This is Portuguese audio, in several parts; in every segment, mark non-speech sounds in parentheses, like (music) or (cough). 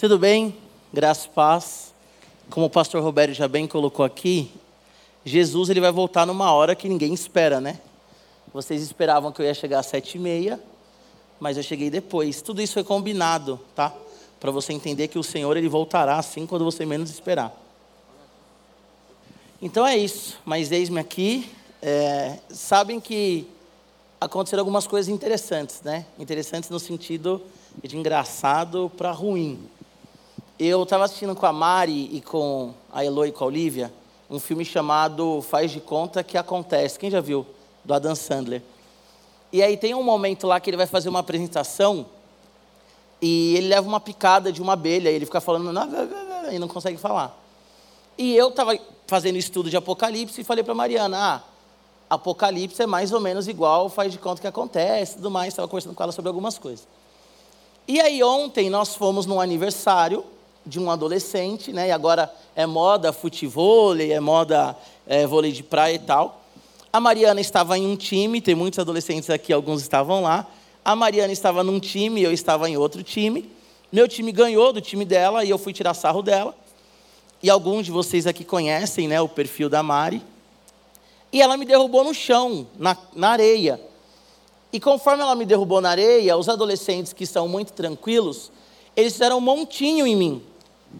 Tudo bem? Graças paz. Como o pastor Roberto já bem colocou aqui, Jesus ele vai voltar numa hora que ninguém espera, né? Vocês esperavam que eu ia chegar às sete e meia, mas eu cheguei depois. Tudo isso foi combinado, tá? Para você entender que o Senhor ele voltará assim quando você menos esperar. Então é isso. Mas eis-me aqui. É, sabem que aconteceram algumas coisas interessantes, né? Interessantes no sentido de engraçado para ruim. Eu estava assistindo com a Mari e com a Elo e com a Olivia um filme chamado Faz de Conta que Acontece. Quem já viu? Do Adam Sandler. E aí tem um momento lá que ele vai fazer uma apresentação e ele leva uma picada de uma abelha e ele fica falando e não consegue falar. E eu estava fazendo estudo de Apocalipse e falei para Mariana, ah, Apocalipse é mais ou menos igual, faz de conta que acontece, tudo mais. Estava conversando com ela sobre algumas coisas. E aí ontem nós fomos num aniversário de um adolescente, né? E agora é moda futebol, é moda é, vôlei de praia e tal. A Mariana estava em um time, tem muitos adolescentes aqui, alguns estavam lá. A Mariana estava num time, eu estava em outro time. Meu time ganhou do time dela e eu fui tirar sarro dela. E alguns de vocês aqui conhecem né, o perfil da Mari. E ela me derrubou no chão, na, na areia. E conforme ela me derrubou na areia, os adolescentes que são muito tranquilos, eles fizeram um montinho em mim.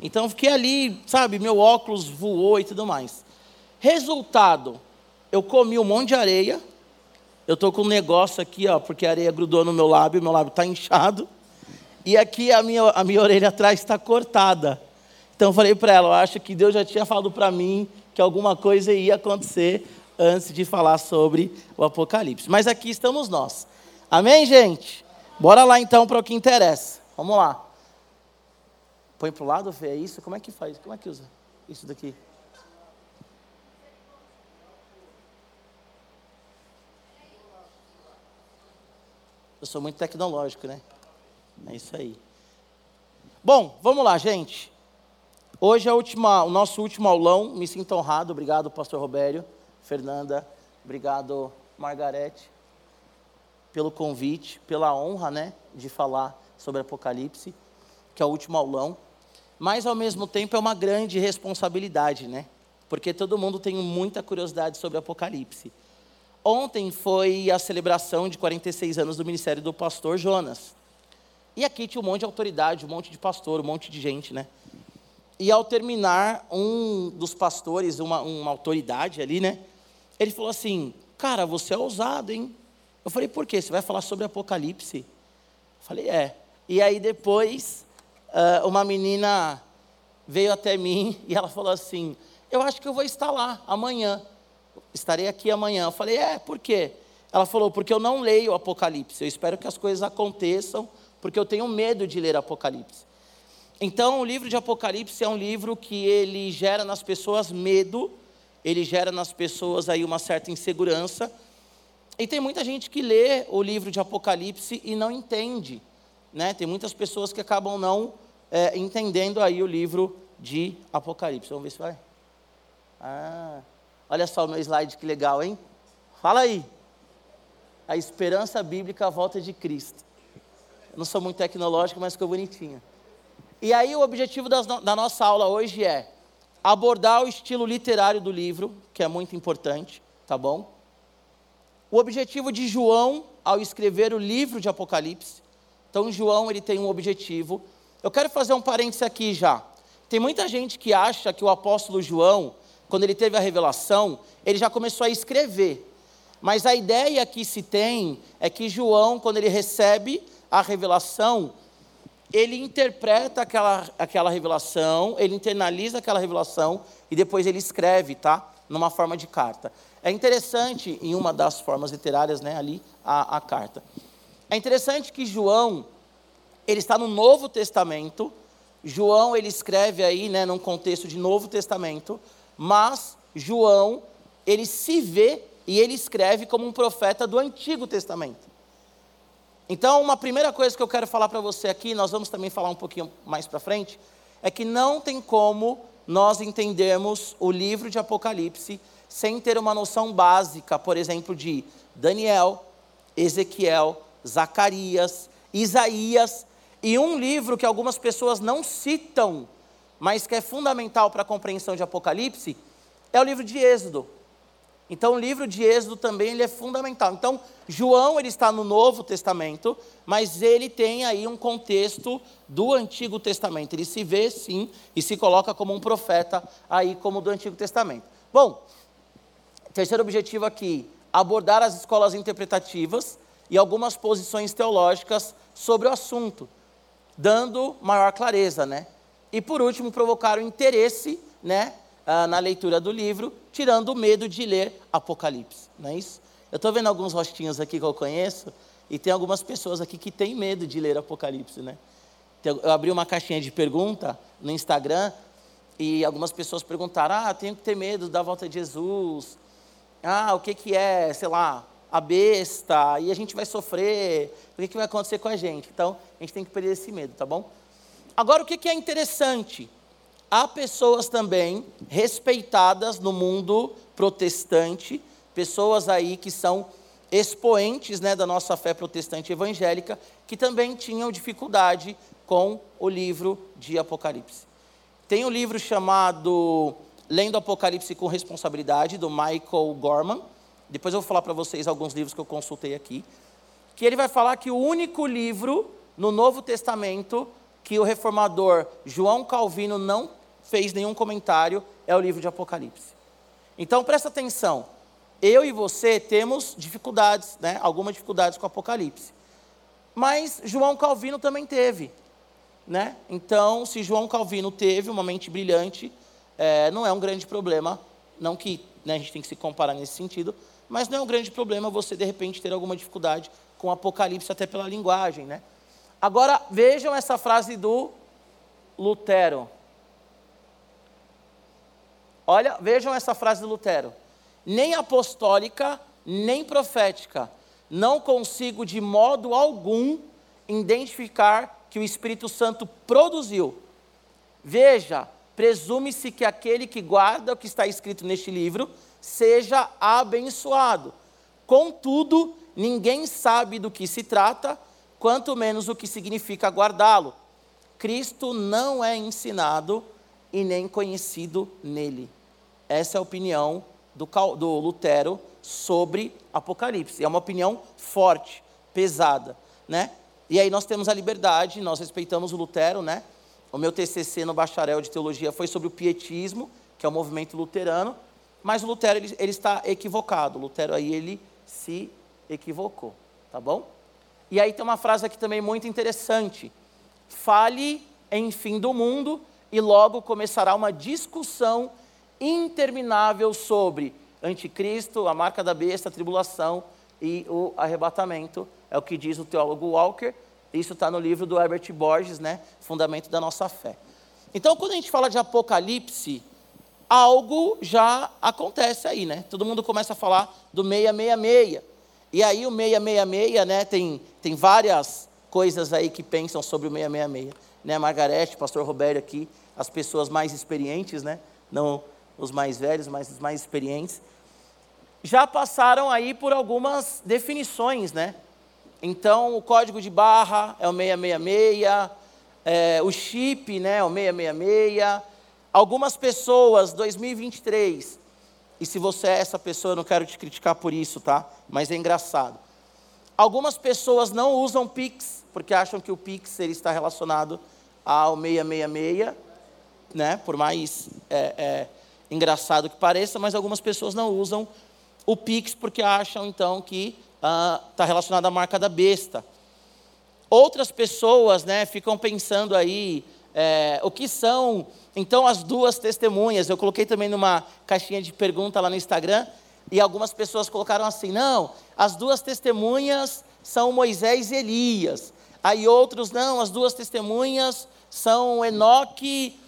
Então fiquei ali, sabe, meu óculos voou e tudo mais. Resultado, eu comi um monte de areia. Eu tô com um negócio aqui, ó, porque a areia grudou no meu lábio, meu lábio está inchado. E aqui a minha, a minha (laughs) orelha atrás está cortada. Então eu falei para ela, eu acho que Deus já tinha falado para mim que alguma coisa ia acontecer antes de falar sobre o Apocalipse. Mas aqui estamos nós. Amém, gente? Bora lá então para o que interessa. Vamos lá. Põe para o lado, Fê, é isso? Como é que faz? Como é que usa isso daqui? Eu sou muito tecnológico, né? É isso aí. Bom, vamos lá, gente. Hoje é última, o nosso último aulão. Me sinto honrado. Obrigado, pastor Robério, Fernanda. Obrigado, Margarete, pelo convite, pela honra, né, de falar sobre Apocalipse, que é o último aulão mas ao mesmo tempo é uma grande responsabilidade, né? Porque todo mundo tem muita curiosidade sobre Apocalipse. Ontem foi a celebração de 46 anos do ministério do pastor Jonas. E aqui tinha um monte de autoridade, um monte de pastor, um monte de gente, né? E ao terminar, um dos pastores, uma, uma autoridade ali, né? Ele falou assim: Cara, você é ousado, hein? Eu falei: Por quê? Você vai falar sobre Apocalipse? Eu falei: É. E aí depois uh, uma menina veio até mim (laughs) e ela falou assim: Eu acho que eu vou estar lá amanhã. Estarei aqui amanhã. Eu falei: É, por quê? Ela falou: Porque eu não leio o Apocalipse. Eu espero que as coisas aconteçam, porque eu tenho medo de ler Apocalipse. Então, o livro de Apocalipse é um livro que ele gera nas pessoas medo, ele gera nas pessoas aí uma certa insegurança. E tem muita gente que lê o livro de Apocalipse e não entende. Né? Tem muitas pessoas que acabam não é, entendendo aí o livro de Apocalipse. Vamos ver se vai. Ah, olha só o meu slide, que legal, hein? Fala aí. A esperança bíblica, a volta de Cristo. Eu não sou muito tecnológico, mas ficou bonitinho. E aí o objetivo das, da nossa aula hoje é abordar o estilo literário do livro, que é muito importante, tá bom? O objetivo de João ao escrever o livro de Apocalipse então, João ele tem um objetivo. Eu quero fazer um parênteses aqui já. Tem muita gente que acha que o apóstolo João, quando ele teve a revelação, ele já começou a escrever. Mas a ideia que se tem é que João, quando ele recebe a revelação, ele interpreta aquela, aquela revelação, ele internaliza aquela revelação e depois ele escreve, tá? Numa forma de carta. É interessante, em uma das formas literárias, né, ali, a, a carta. É interessante que João, ele está no Novo Testamento, João ele escreve aí, né, num contexto de Novo Testamento, mas João, ele se vê e ele escreve como um profeta do Antigo Testamento. Então, uma primeira coisa que eu quero falar para você aqui, nós vamos também falar um pouquinho mais para frente, é que não tem como nós entendermos o livro de Apocalipse sem ter uma noção básica, por exemplo, de Daniel, Ezequiel, Zacarias, Isaías. E um livro que algumas pessoas não citam, mas que é fundamental para a compreensão de Apocalipse, é o livro de Êxodo. Então, o livro de Êxodo também ele é fundamental. Então, João ele está no Novo Testamento, mas ele tem aí um contexto do Antigo Testamento. Ele se vê sim e se coloca como um profeta aí como do Antigo Testamento. Bom, terceiro objetivo aqui, abordar as escolas interpretativas e algumas posições teológicas sobre o assunto, dando maior clareza, né? E por último, provocar o interesse, né, ah, na leitura do livro, tirando o medo de ler Apocalipse, não é isso? Eu estou vendo alguns rostinhos aqui que eu conheço, e tem algumas pessoas aqui que têm medo de ler Apocalipse, né? Eu abri uma caixinha de pergunta no Instagram, e algumas pessoas perguntaram: ah, tenho que ter medo da volta de Jesus. Ah, o que, que é, sei lá, a besta, e a gente vai sofrer, o que, que vai acontecer com a gente? Então, a gente tem que perder esse medo, tá bom? Agora, o que, que é interessante? há pessoas também respeitadas no mundo protestante, pessoas aí que são expoentes né, da nossa fé protestante evangélica, que também tinham dificuldade com o livro de Apocalipse. Tem um livro chamado Lendo Apocalipse com Responsabilidade, do Michael Gorman. Depois eu vou falar para vocês alguns livros que eu consultei aqui. Que ele vai falar que o único livro no Novo Testamento que o reformador João Calvino não fez nenhum comentário, é o livro de Apocalipse. Então presta atenção, eu e você temos dificuldades, né, algumas dificuldades com Apocalipse. Mas João Calvino também teve. Né? Então, se João Calvino teve uma mente brilhante, é, não é um grande problema, não que né, a gente tem que se comparar nesse sentido, mas não é um grande problema você, de repente, ter alguma dificuldade com Apocalipse, até pela linguagem. Né? Agora, vejam essa frase do Lutero. Olha, vejam essa frase de Lutero: nem apostólica, nem profética, não consigo de modo algum identificar que o Espírito Santo produziu. Veja, presume-se que aquele que guarda o que está escrito neste livro seja abençoado. Contudo, ninguém sabe do que se trata, quanto menos o que significa guardá-lo. Cristo não é ensinado e nem conhecido nele. Essa é a opinião do, do Lutero sobre Apocalipse. É uma opinião forte, pesada, né? E aí nós temos a liberdade, nós respeitamos o Lutero, né? O meu TCC no bacharel de teologia foi sobre o pietismo, que é o movimento luterano, mas Lutero ele, ele está equivocado. Lutero aí ele se equivocou, tá bom? E aí tem uma frase aqui também muito interessante. Fale em fim do mundo e logo começará uma discussão interminável sobre anticristo, a marca da besta, a tribulação e o arrebatamento. É o que diz o teólogo Walker. Isso está no livro do Herbert Borges, né? Fundamento da nossa fé. Então, quando a gente fala de Apocalipse, algo já acontece aí, né? Todo mundo começa a falar do 666. E aí o 666, né, tem, tem várias coisas aí que pensam sobre o 666. Né, Margarete, pastor Roberto aqui, as pessoas mais experientes, né? Não os mais velhos, mas os mais experientes, já passaram aí por algumas definições, né? Então, o código de barra é o 666, é, o chip, né, é o 666. Algumas pessoas, 2023, e se você é essa pessoa, eu não quero te criticar por isso, tá? Mas é engraçado. Algumas pessoas não usam Pix, porque acham que o Pix ele está relacionado ao 666, né? Por mais é, é, engraçado que pareça, mas algumas pessoas não usam o Pix porque acham então que está ah, relacionado à marca da besta. Outras pessoas né, ficam pensando aí é, o que são então as duas testemunhas. Eu coloquei também numa caixinha de pergunta lá no Instagram e algumas pessoas colocaram assim: não, as duas testemunhas são Moisés e Elias. Aí outros, não, as duas testemunhas são Enoque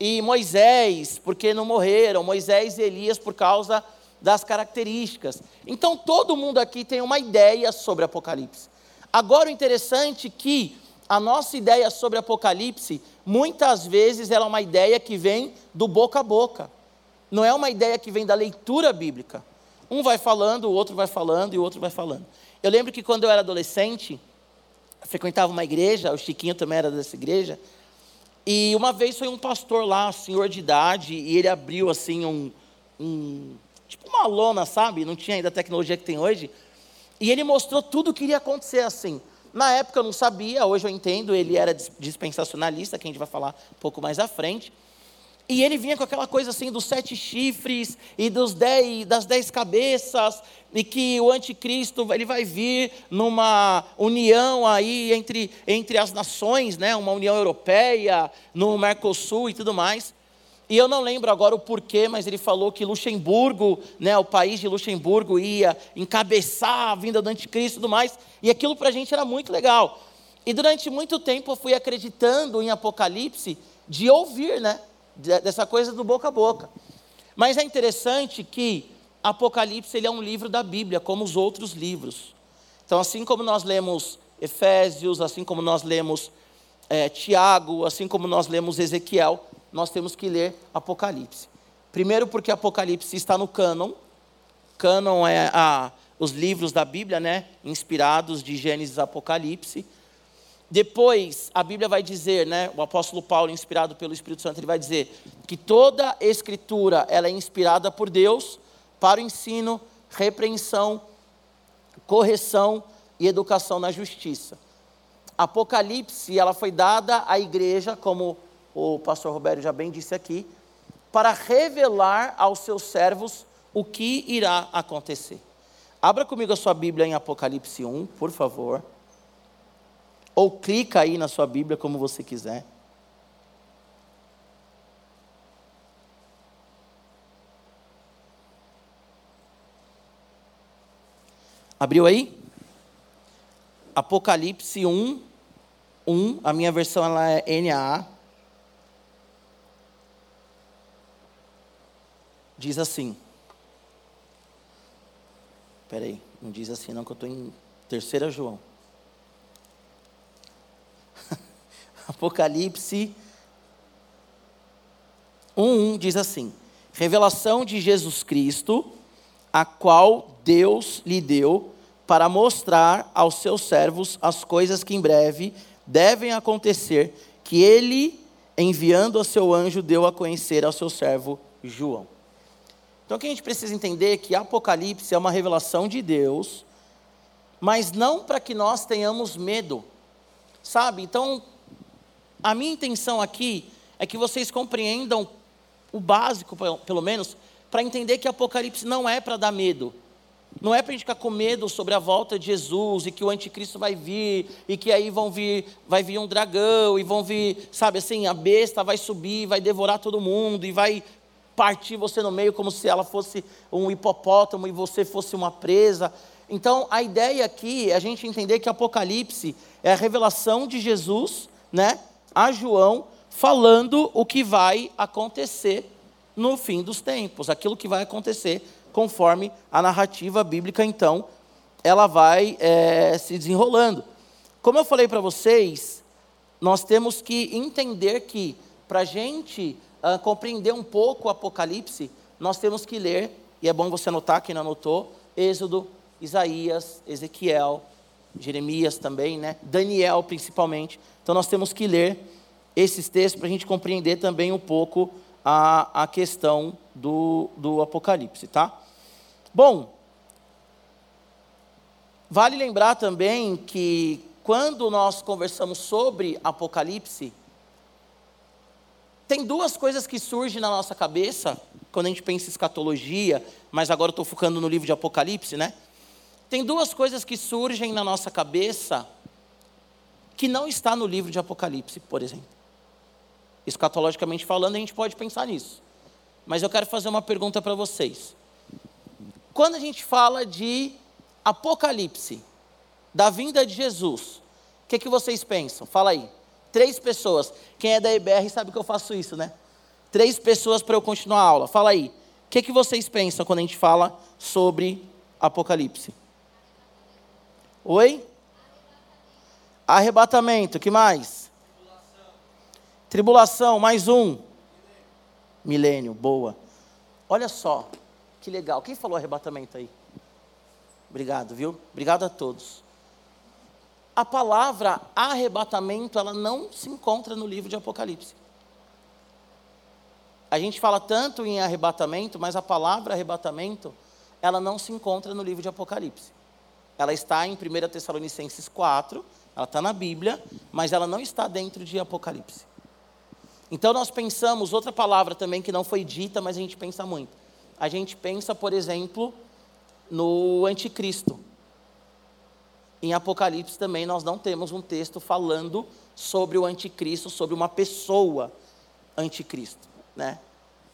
e Moisés, porque não morreram, Moisés e Elias por causa das características. Então todo mundo aqui tem uma ideia sobre Apocalipse. Agora o interessante é que a nossa ideia sobre Apocalipse, muitas vezes ela é uma ideia que vem do boca a boca. Não é uma ideia que vem da leitura bíblica. Um vai falando, o outro vai falando e o outro vai falando. Eu lembro que quando eu era adolescente, frequentava uma igreja, o Chiquinho também era dessa igreja. E uma vez foi um pastor lá, senhor de idade, e ele abriu assim um, um tipo uma lona, sabe? Não tinha ainda a tecnologia que tem hoje. E ele mostrou tudo o que iria acontecer assim. Na época eu não sabia, hoje eu entendo, ele era dispensacionalista, que a gente vai falar um pouco mais à frente. E ele vinha com aquela coisa assim dos sete chifres e dos dez, das dez cabeças, e que o anticristo ele vai vir numa união aí entre, entre as nações, né? uma união europeia, no Mercosul e tudo mais. E eu não lembro agora o porquê, mas ele falou que Luxemburgo, né, o país de Luxemburgo, ia encabeçar a vinda do anticristo e tudo mais. E aquilo para a gente era muito legal. E durante muito tempo eu fui acreditando em Apocalipse de ouvir, né? dessa coisa do boca a boca. Mas é interessante que Apocalipse ele é um livro da Bíblia, como os outros livros. Então, assim como nós lemos Efésios, assim como nós lemos é, Tiago, assim como nós lemos Ezequiel, nós temos que ler Apocalipse. Primeiro, porque Apocalipse está no cânon. Cânon é a, os livros da Bíblia, né? Inspirados de Gênesis e Apocalipse. Depois, a Bíblia vai dizer, né, o apóstolo Paulo, inspirado pelo Espírito Santo, ele vai dizer que toda escritura ela é inspirada por Deus para o ensino, repreensão, correção e educação na justiça. Apocalipse, ela foi dada à igreja, como o pastor Roberto já bem disse aqui, para revelar aos seus servos o que irá acontecer. Abra comigo a sua Bíblia em Apocalipse 1, por favor. Ou clica aí na sua Bíblia como você quiser. Abriu aí? Apocalipse 1, 1. A minha versão ela é NAA. Diz assim. Espera aí, não diz assim não, que eu estou em terceira João. (laughs) Apocalipse 1:1 diz assim: Revelação de Jesus Cristo, a qual Deus lhe deu para mostrar aos seus servos as coisas que em breve devem acontecer, que ele, enviando o seu anjo, deu a conhecer ao seu servo João. Então, o que a gente precisa entender é que Apocalipse é uma revelação de Deus, mas não para que nós tenhamos medo, sabe? Então, a minha intenção aqui é que vocês compreendam o básico, pelo menos, para entender que Apocalipse não é para dar medo. Não é para a gente ficar com medo sobre a volta de Jesus e que o anticristo vai vir e que aí vão vir, vai vir um dragão e vão vir, sabe assim, a besta vai subir, vai devorar todo mundo e vai partir você no meio como se ela fosse um hipopótamo e você fosse uma presa. Então, a ideia aqui é a gente entender que Apocalipse é a revelação de Jesus, né? a João falando o que vai acontecer no fim dos tempos, aquilo que vai acontecer conforme a narrativa bíblica, então, ela vai é, se desenrolando. Como eu falei para vocês, nós temos que entender que, para a gente uh, compreender um pouco o Apocalipse, nós temos que ler, e é bom você anotar, quem não anotou, Êxodo, Isaías, Ezequiel, Jeremias também, né? Daniel principalmente. Então nós temos que ler esses textos para a gente compreender também um pouco a, a questão do, do Apocalipse, tá? Bom, vale lembrar também que quando nós conversamos sobre Apocalipse, tem duas coisas que surgem na nossa cabeça quando a gente pensa em escatologia, mas agora estou focando no livro de Apocalipse, né? Tem duas coisas que surgem na nossa cabeça que não está no livro de Apocalipse, por exemplo. Escatologicamente falando, a gente pode pensar nisso. Mas eu quero fazer uma pergunta para vocês. Quando a gente fala de Apocalipse, da vinda de Jesus, o que, que vocês pensam? Fala aí. Três pessoas. Quem é da IBR sabe que eu faço isso, né? Três pessoas para eu continuar a aula. Fala aí. O que, que vocês pensam quando a gente fala sobre Apocalipse? Oi? Arrebatamento, que mais? Tribulação. Tribulação, mais um. Milênio, boa. Olha só, que legal. Quem falou arrebatamento aí? Obrigado, viu? Obrigado a todos. A palavra arrebatamento, ela não se encontra no livro de Apocalipse. A gente fala tanto em arrebatamento, mas a palavra arrebatamento, ela não se encontra no livro de Apocalipse. Ela está em 1 Tessalonicenses 4, ela está na Bíblia, mas ela não está dentro de Apocalipse. Então nós pensamos, outra palavra também que não foi dita, mas a gente pensa muito. A gente pensa, por exemplo, no anticristo. Em Apocalipse também nós não temos um texto falando sobre o anticristo, sobre uma pessoa anticristo, né?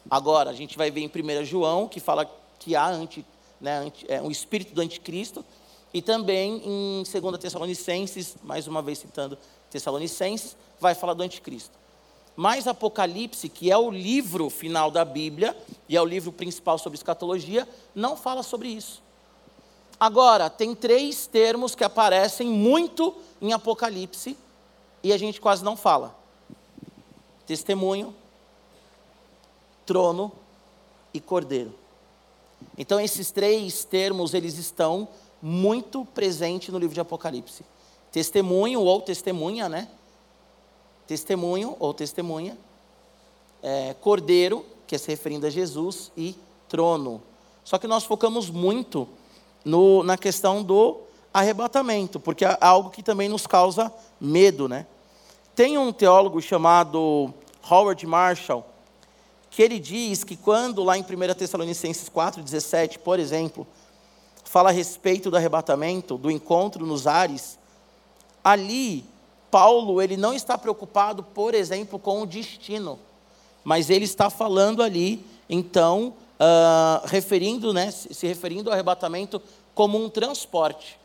Agora, a gente vai ver em 1 João, que fala que há anti, né, anti, é, um espírito do anticristo, e também em 2 Tessalonicenses, mais uma vez citando Tessalonicenses, vai falar do anticristo. Mas Apocalipse, que é o livro final da Bíblia, e é o livro principal sobre escatologia, não fala sobre isso. Agora, tem três termos que aparecem muito em Apocalipse e a gente quase não fala: testemunho, trono e cordeiro. Então, esses três termos, eles estão muito presentes no livro de Apocalipse. Testemunho ou testemunha, né? Testemunho ou testemunha. É, cordeiro, que é se referindo a Jesus, e trono. Só que nós focamos muito no, na questão do arrebatamento, porque é algo que também nos causa medo, né? Tem um teólogo chamado Howard Marshall, que ele diz que quando lá em 1 Tessalonicenses 4,17, por exemplo, fala a respeito do arrebatamento, do encontro nos ares, ali Paulo ele não está preocupado, por exemplo, com o destino, mas ele está falando ali, então, uh, referindo, né, se referindo ao arrebatamento como um transporte.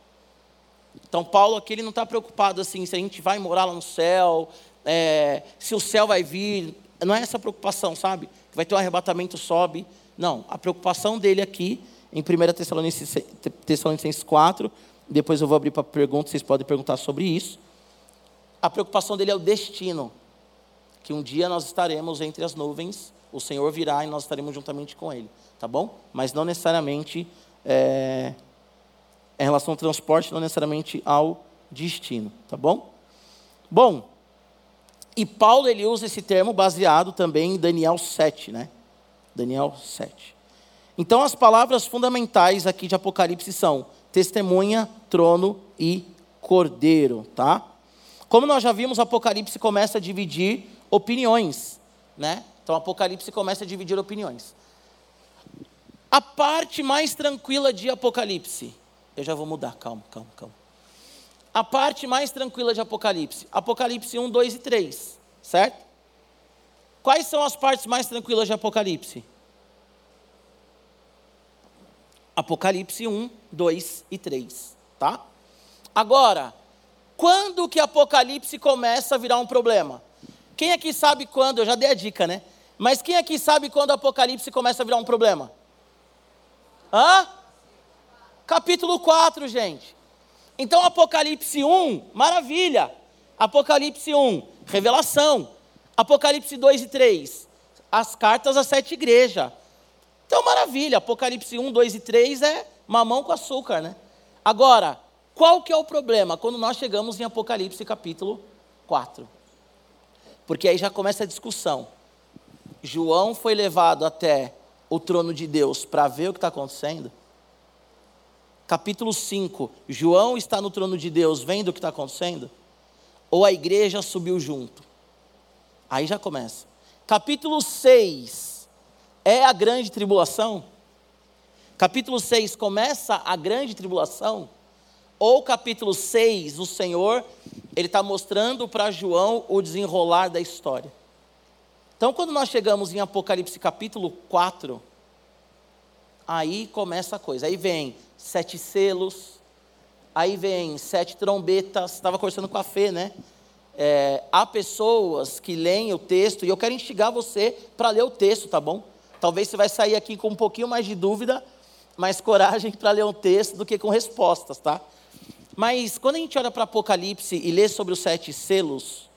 Então, Paulo aqui ele não está preocupado assim, se a gente vai morar lá no céu, é, se o céu vai vir. Não é essa preocupação, sabe? Vai ter um arrebatamento, sobe. Não, a preocupação dele aqui, em 1 Tessalonicenses, Tessalonicenses 4, depois eu vou abrir para perguntas, vocês podem perguntar sobre isso. A preocupação dele é o destino, que um dia nós estaremos entre as nuvens o Senhor virá e nós estaremos juntamente com Ele, tá bom? Mas não necessariamente é, em relação ao transporte, não necessariamente ao destino, tá bom? Bom, e Paulo ele usa esse termo baseado também em Daniel 7, né? Daniel 7. Então as palavras fundamentais aqui de Apocalipse são testemunha, trono e cordeiro, tá? Como nós já vimos, Apocalipse começa a dividir opiniões, né? Então, Apocalipse começa a dividir opiniões. A parte mais tranquila de Apocalipse. Eu já vou mudar, calma, calma, calma. A parte mais tranquila de Apocalipse. Apocalipse 1, 2 e 3. Certo? Quais são as partes mais tranquilas de Apocalipse? Apocalipse 1, 2 e 3. Tá? Agora, quando que Apocalipse começa a virar um problema? Quem aqui sabe quando? Eu já dei a dica, né? Mas quem aqui sabe quando o Apocalipse começa a virar um problema? Hã? Capítulo 4, gente. Então, Apocalipse 1, maravilha. Apocalipse 1, revelação. Apocalipse 2 e 3, as cartas às sete igrejas. Então, maravilha. Apocalipse 1, 2 e 3 é mamão com açúcar, né? Agora, qual que é o problema quando nós chegamos em Apocalipse capítulo 4? Porque aí já começa a discussão. João foi levado até o trono de Deus para ver o que está acontecendo. Capítulo 5, João está no trono de Deus vendo o que está acontecendo? Ou a igreja subiu junto? Aí já começa. Capítulo 6, é a grande tribulação? Capítulo 6 começa a grande tribulação? Ou capítulo 6, o Senhor, ele está mostrando para João o desenrolar da história. Então, quando nós chegamos em Apocalipse capítulo 4, aí começa a coisa. Aí vem sete selos, aí vem sete trombetas. Estava conversando com a Fê, né? É, há pessoas que leem o texto, e eu quero instigar você para ler o texto, tá bom? Talvez você vai sair aqui com um pouquinho mais de dúvida, mais coragem para ler o texto do que com respostas, tá? Mas quando a gente olha para Apocalipse e lê sobre os sete selos,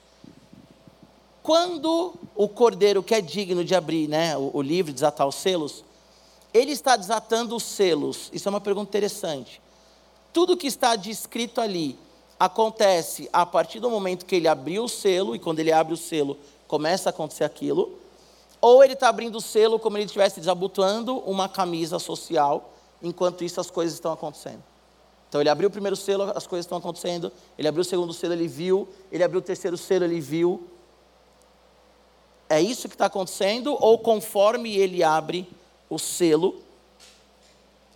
quando o cordeiro que é digno de abrir né, o, o livro, desatar os selos, ele está desatando os selos. Isso é uma pergunta interessante. Tudo que está descrito ali acontece a partir do momento que ele abriu o selo, e quando ele abre o selo, começa a acontecer aquilo, ou ele está abrindo o selo como ele estivesse desabotoando uma camisa social, enquanto isso as coisas estão acontecendo. Então ele abriu o primeiro selo, as coisas estão acontecendo, ele abriu o segundo selo, ele viu, ele abriu o terceiro selo, ele viu. É isso que está acontecendo, ou conforme ele abre o selo,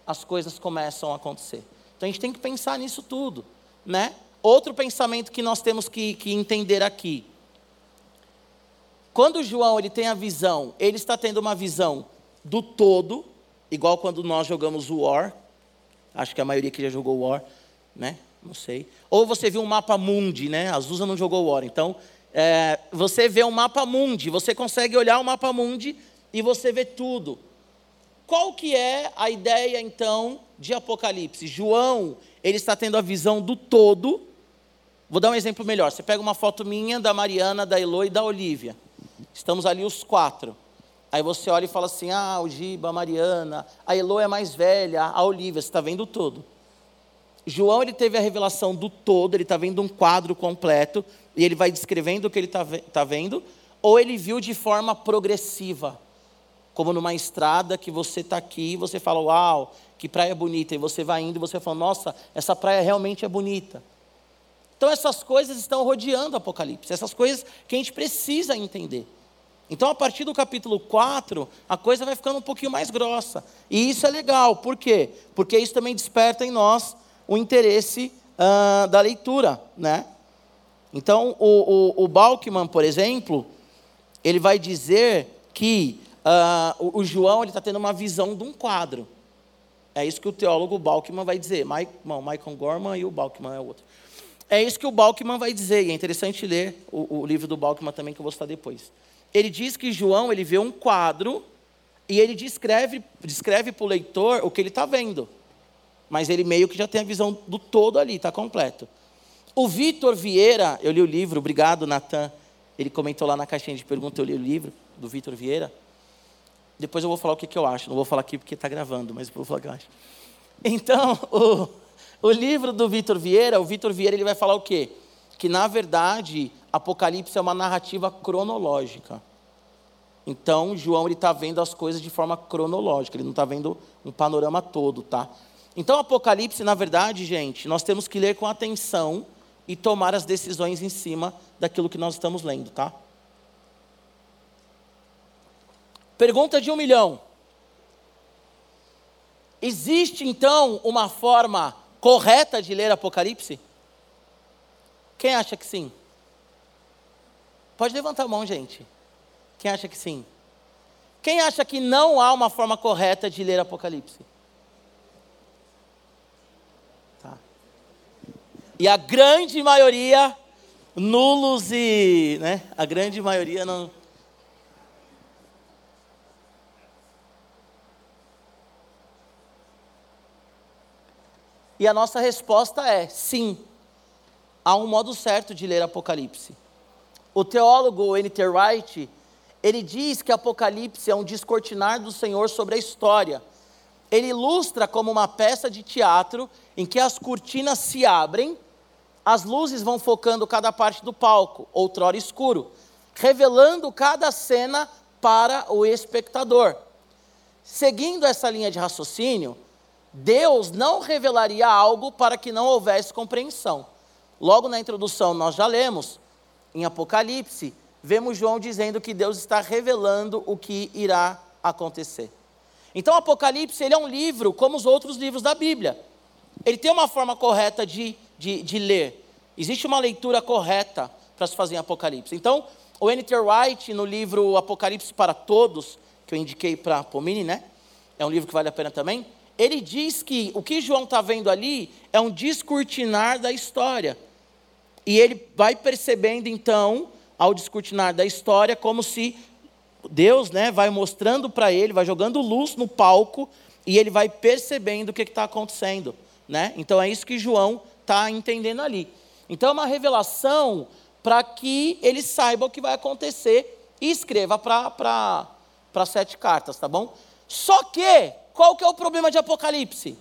as coisas começam a acontecer. Então a gente tem que pensar nisso tudo, né? Outro pensamento que nós temos que, que entender aqui. Quando João ele tem a visão, ele está tendo uma visão do todo, igual quando nós jogamos o War. Acho que a maioria que já jogou War, né? Não sei. Ou você viu um mapa mundi, né? Azusa não jogou War. Então, é, você vê um mapa mundi, você consegue olhar o mapa mundi e você vê tudo. Qual que é a ideia, então, de Apocalipse? João, ele está tendo a visão do todo, Vou dar um exemplo melhor. Você pega uma foto minha, da Mariana, da Elo e da Olivia. Estamos ali os quatro. Aí você olha e fala assim: ah, o Giba, a Mariana, a Elo é mais velha, a Olivia, você está vendo todo. João ele teve a revelação do todo, ele está vendo um quadro completo, e ele vai descrevendo o que ele está tá vendo, ou ele viu de forma progressiva, como numa estrada que você está aqui e você fala, uau, que praia bonita, e você vai indo e você fala, nossa, essa praia realmente é bonita. Então essas coisas estão rodeando o Apocalipse, essas coisas que a gente precisa entender. Então, a partir do capítulo 4, a coisa vai ficando um pouquinho mais grossa. E isso é legal, por quê? Porque isso também desperta em nós o interesse uh, da leitura. Né? Então, o, o, o Balkman, por exemplo, ele vai dizer que uh, o, o, João está tendo uma visão de um quadro. É isso que o teólogo Balkman vai dizer. Mike, não, Michael Gorman e o Balkman é outro. É isso que o Balkman vai dizer, e é interessante ler o, o livro do Balkman também, que eu vou citar depois. Ele diz que João ele vê um quadro e ele descreve, descreve para o leitor o que ele está vendo. Mas ele meio que já tem a visão do todo ali, está completo. O Vitor Vieira, eu li o livro, obrigado, Natan. Ele comentou lá na caixinha de perguntas, eu li o livro do Vitor Vieira. Depois eu vou falar o que, que eu acho. Não vou falar aqui porque está gravando, mas vou falar o que eu acho. Então, (laughs) o, o livro do Vitor Vieira, o Vitor Vieira ele vai falar o quê? Que na verdade Apocalipse é uma narrativa cronológica. Então João está vendo as coisas de forma cronológica, ele não está vendo um panorama todo, tá? Então Apocalipse, na verdade, gente, nós temos que ler com atenção e tomar as decisões em cima daquilo que nós estamos lendo, tá? Pergunta de um milhão. Existe então uma forma correta de ler Apocalipse? Quem acha que sim? Pode levantar a mão, gente. Quem acha que sim? Quem acha que não há uma forma correta de ler Apocalipse? E a grande maioria, nulos e. Né? A grande maioria não. E a nossa resposta é sim. Há um modo certo de ler Apocalipse. O teólogo N.T. Wright, ele diz que Apocalipse é um descortinar do Senhor sobre a história. Ele ilustra como uma peça de teatro em que as cortinas se abrem, as luzes vão focando cada parte do palco, outrora escuro, revelando cada cena para o espectador. Seguindo essa linha de raciocínio, Deus não revelaria algo para que não houvesse compreensão. Logo na introdução, nós já lemos, em Apocalipse, vemos João dizendo que Deus está revelando o que irá acontecer. Então, Apocalipse ele é um livro como os outros livros da Bíblia. Ele tem uma forma correta de, de, de ler. Existe uma leitura correta para se fazer em Apocalipse. Então, o N.T. Wright, no livro Apocalipse para Todos, que eu indiquei para Pomini, né? É um livro que vale a pena também ele diz que o que João está vendo ali é um descortinar da história. E ele vai percebendo, então, ao descortinar da história, como se Deus né, vai mostrando para ele, vai jogando luz no palco, e ele vai percebendo o que está acontecendo. Né? Então é isso que João está entendendo ali. Então é uma revelação para que ele saiba o que vai acontecer e escreva para sete cartas, tá bom? Só que qual que é o problema de Apocalipse?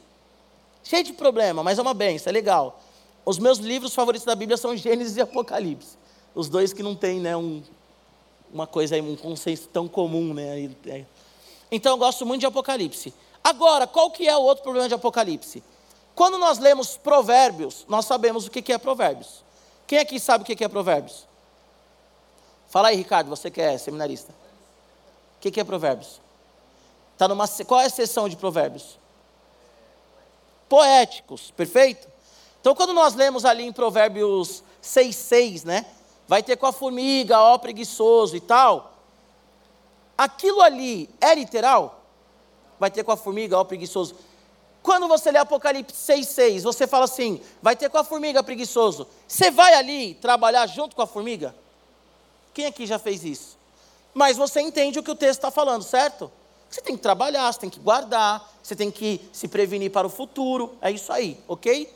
Cheio de problema, mas é uma benção, é legal. os meus livros favoritos da Bíblia são Gênesis e Apocalipse. Os dois que não têm né, um, uma coisa um conceito tão comum. Né? É. Então eu gosto muito de Apocalipse. Agora, qual que é o outro problema de Apocalipse? Quando nós lemos Provérbios, nós sabemos o que é Provérbios. Quem aqui sabe o que é Provérbios? Fala aí, Ricardo, você que é seminarista. O que é Provérbios? Tá numa, qual é a seção de Provérbios? Poéticos, perfeito? Então, quando nós lemos ali em Provérbios 6,6, né? Vai ter com a formiga, ó preguiçoso e tal. Aquilo ali é literal? Vai ter com a formiga, ó preguiçoso. Quando você lê Apocalipse 6,6, você fala assim: vai ter com a formiga preguiçoso. Você vai ali trabalhar junto com a formiga? Quem aqui já fez isso? Mas você entende o que o texto está falando, certo? Você tem que trabalhar, você tem que guardar, você tem que se prevenir para o futuro. É isso aí, ok?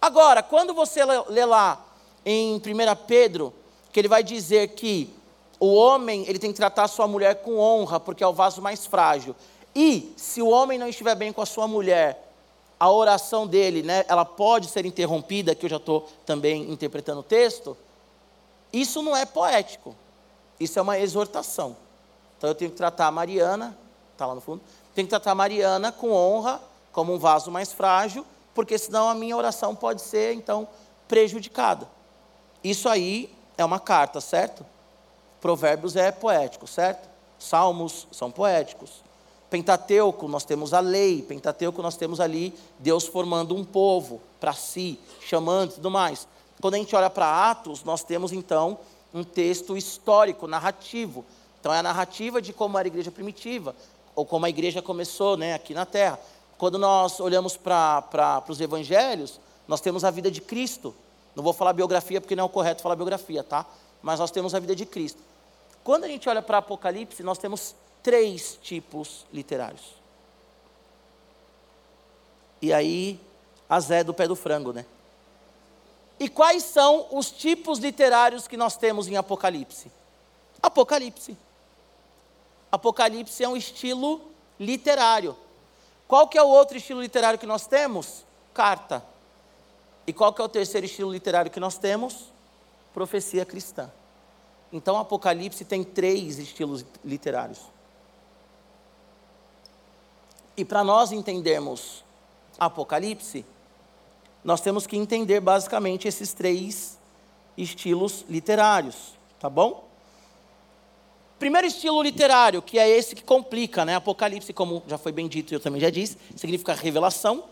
Agora, quando você lê lá em 1 Pedro, que ele vai dizer que o homem ele tem que tratar sua mulher com honra, porque é o vaso mais frágil. E se o homem não estiver bem com a sua mulher, a oração dele, né, ela pode ser interrompida, que eu já estou também interpretando o texto. Isso não é poético, isso é uma exortação. Então eu tenho que tratar a Mariana, está lá no fundo, tenho que tratar a Mariana com honra, como um vaso mais frágil, porque senão a minha oração pode ser, então, prejudicada. Isso aí é uma carta, certo? Provérbios é poético, certo? Salmos são poéticos. Pentateuco, nós temos a lei, Pentateuco, nós temos ali Deus formando um povo para si, chamando e tudo mais. Quando a gente olha para Atos, nós temos então um texto histórico, narrativo. Então é a narrativa de como era a igreja primitiva, ou como a igreja começou né, aqui na terra. Quando nós olhamos para os evangelhos, nós temos a vida de Cristo. Não vou falar biografia porque não é o correto falar biografia, tá? Mas nós temos a vida de Cristo. Quando a gente olha para Apocalipse, nós temos três tipos literários. E aí, a Zé do pé do frango, né? E quais são os tipos literários que nós temos em Apocalipse? Apocalipse. Apocalipse é um estilo literário. Qual que é o outro estilo literário que nós temos? Carta. E qual que é o terceiro estilo literário que nós temos? Profecia cristã. Então, Apocalipse tem três estilos literários. E para nós entendermos Apocalipse, nós temos que entender basicamente esses três estilos literários, tá bom? Primeiro estilo literário, que é esse que complica, né? Apocalipse, como já foi bem dito e eu também já disse, significa revelação,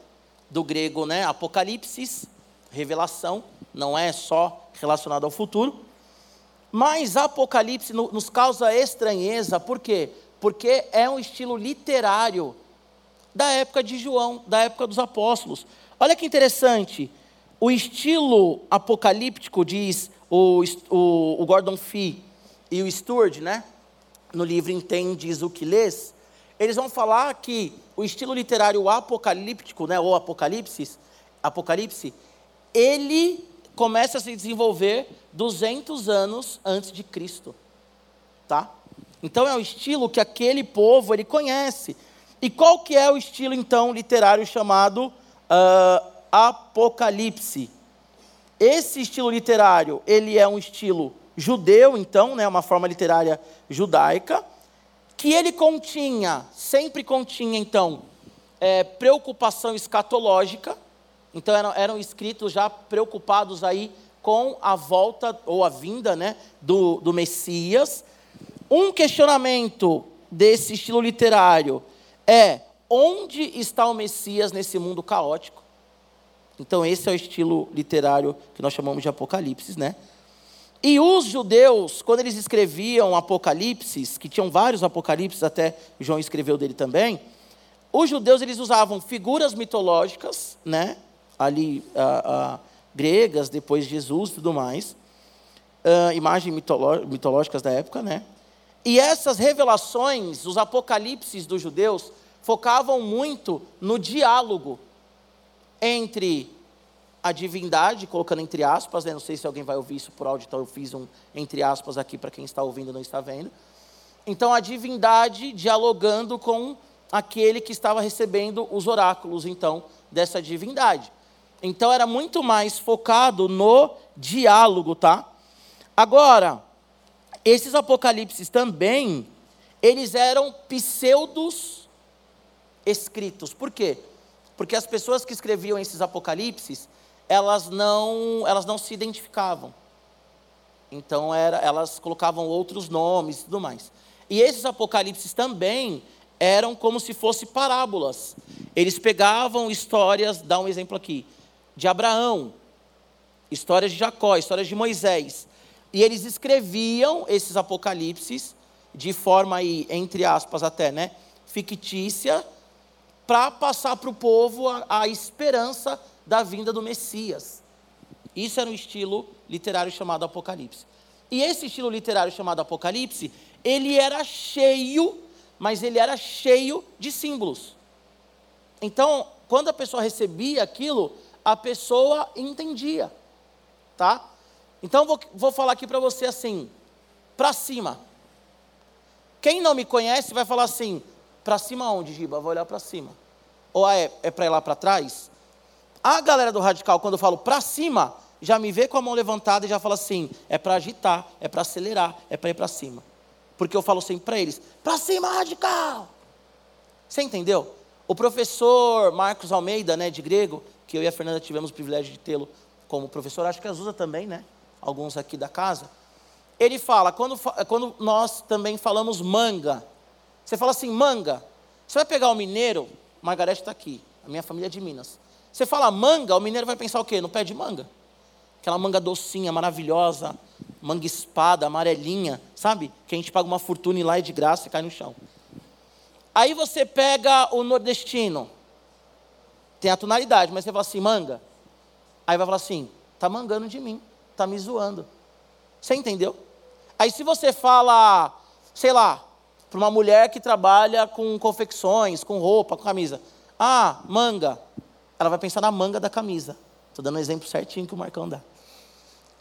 do grego, né? Apocalipsis, revelação, não é só relacionado ao futuro. Mas Apocalipse nos causa estranheza, por quê? Porque é um estilo literário da época de João, da época dos apóstolos. Olha que interessante, o estilo apocalíptico, diz o, o, o Gordon Fee e o Stewart, né? no livro Entendes o que lês, eles vão falar que o estilo literário apocalíptico, né, ou apocalipse, apocalipse, ele começa a se desenvolver 200 anos antes de Cristo, tá? Então é um estilo que aquele povo ele conhece. E qual que é o estilo, então, literário chamado uh, Apocalipse? Esse estilo literário, ele é um estilo judeu, então, né, uma forma literária judaica, que ele continha, sempre continha, então, é, preocupação escatológica, então eram, eram escritos já preocupados aí com a volta ou a vinda né, do, do Messias. Um questionamento desse estilo literário é onde está o Messias nesse mundo caótico? Então, esse é o estilo literário que nós chamamos de Apocalipse, né? E os judeus, quando eles escreviam Apocalipses, que tinham vários Apocalipses, até João escreveu dele também, os judeus eles usavam figuras mitológicas, né? Ali, gregas, depois de Jesus e tudo mais, imagens mitológicas da época, né? E essas revelações, os apocalipses dos judeus, focavam muito no diálogo entre a divindade, colocando entre aspas, né? não sei se alguém vai ouvir isso por áudio, então eu fiz um entre aspas aqui para quem está ouvindo e não está vendo. Então a divindade dialogando com aquele que estava recebendo os oráculos, então, dessa divindade. Então era muito mais focado no diálogo, tá? Agora, esses apocalipses também, eles eram pseudos escritos. Por quê? Porque as pessoas que escreviam esses apocalipses, elas não, elas não se identificavam. Então era, elas colocavam outros nomes e tudo mais. E esses apocalipses também eram como se fossem parábolas. Eles pegavam histórias, dá um exemplo aqui, de Abraão, histórias de Jacó, histórias de Moisés. E eles escreviam esses apocalipses de forma aí, entre aspas até, né, fictícia, para passar para o povo a, a esperança da vinda do Messias. Isso era um estilo literário chamado Apocalipse. E esse estilo literário chamado Apocalipse, ele era cheio, mas ele era cheio de símbolos. Então, quando a pessoa recebia aquilo, a pessoa entendia, tá? Então, vou, vou falar aqui para você assim, para cima. Quem não me conhece vai falar assim, para cima onde, Giba? Vou olhar para cima. Ou é, é para ir lá para trás? A galera do radical, quando eu falo para cima, já me vê com a mão levantada e já fala assim: é para agitar, é para acelerar, é para ir para cima. Porque eu falo sempre para eles: para cima, radical! Você entendeu? O professor Marcos Almeida, né, de grego, que eu e a Fernanda tivemos o privilégio de tê-lo como professor, acho que a Zusa também, né? Alguns aqui da casa. Ele fala, quando, quando nós também falamos manga, você fala assim, manga, você vai pegar o mineiro, Margarete está aqui, a minha família é de Minas. Você fala manga, o mineiro vai pensar o quê? No pé de manga. Aquela manga docinha, maravilhosa, manga espada, amarelinha, sabe? Que a gente paga uma fortuna e lá é de graça e cai no chão. Aí você pega o nordestino, tem a tonalidade, mas você fala assim, manga. Aí vai falar assim, tá mangando de mim, tá me zoando. Você entendeu? Aí se você fala, sei lá, para uma mulher que trabalha com confecções, com roupa, com camisa, ah, manga, ela vai pensar na manga da camisa. Estou dando um exemplo certinho que o Marcão dá.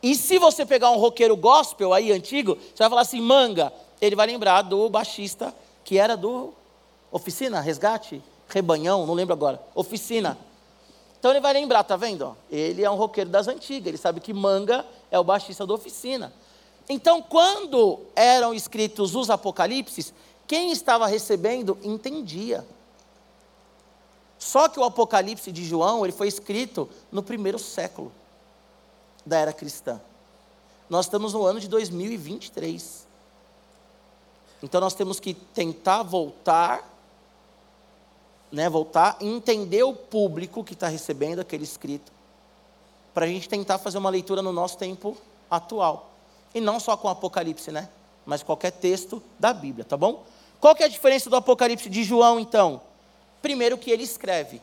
E se você pegar um roqueiro gospel aí antigo, você vai falar assim, manga, ele vai lembrar do baixista que era do Oficina, Resgate, Rebanhão, não lembro agora, Oficina. Então ele vai lembrar, tá vendo? Ele é um roqueiro das antigas, ele sabe que manga é o baixista da Oficina. Então, quando eram escritos os Apocalipses, quem estava recebendo entendia. Só que o Apocalipse de João, ele foi escrito no primeiro século da era cristã. Nós estamos no ano de 2023. Então nós temos que tentar voltar, né, voltar e entender o público que está recebendo aquele escrito, para a gente tentar fazer uma leitura no nosso tempo atual. E não só com o Apocalipse, né? Mas qualquer texto da Bíblia, tá bom? Qual que é a diferença do Apocalipse de João, então? Primeiro que ele escreve.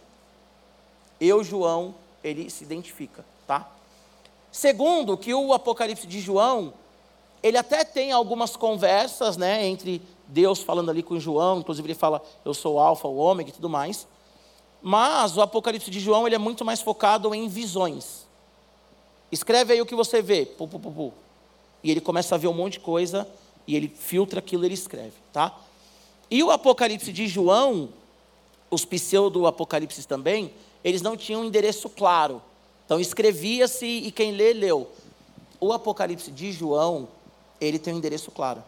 Eu, João, ele se identifica, tá? Segundo, que o Apocalipse de João, ele até tem algumas conversas, né, entre Deus falando ali com João, inclusive ele fala, eu sou o alfa, o ômega e tudo mais. Mas o Apocalipse de João, ele é muito mais focado em visões. Escreve aí o que você vê, pu, pu, pu, e ele começa a ver um monte de coisa, e ele filtra aquilo e ele escreve, tá? E o Apocalipse de João, os pseudo-apocalipses também, eles não tinham um endereço claro. Então escrevia-se e quem lê, leu. O Apocalipse de João, ele tem um endereço claro.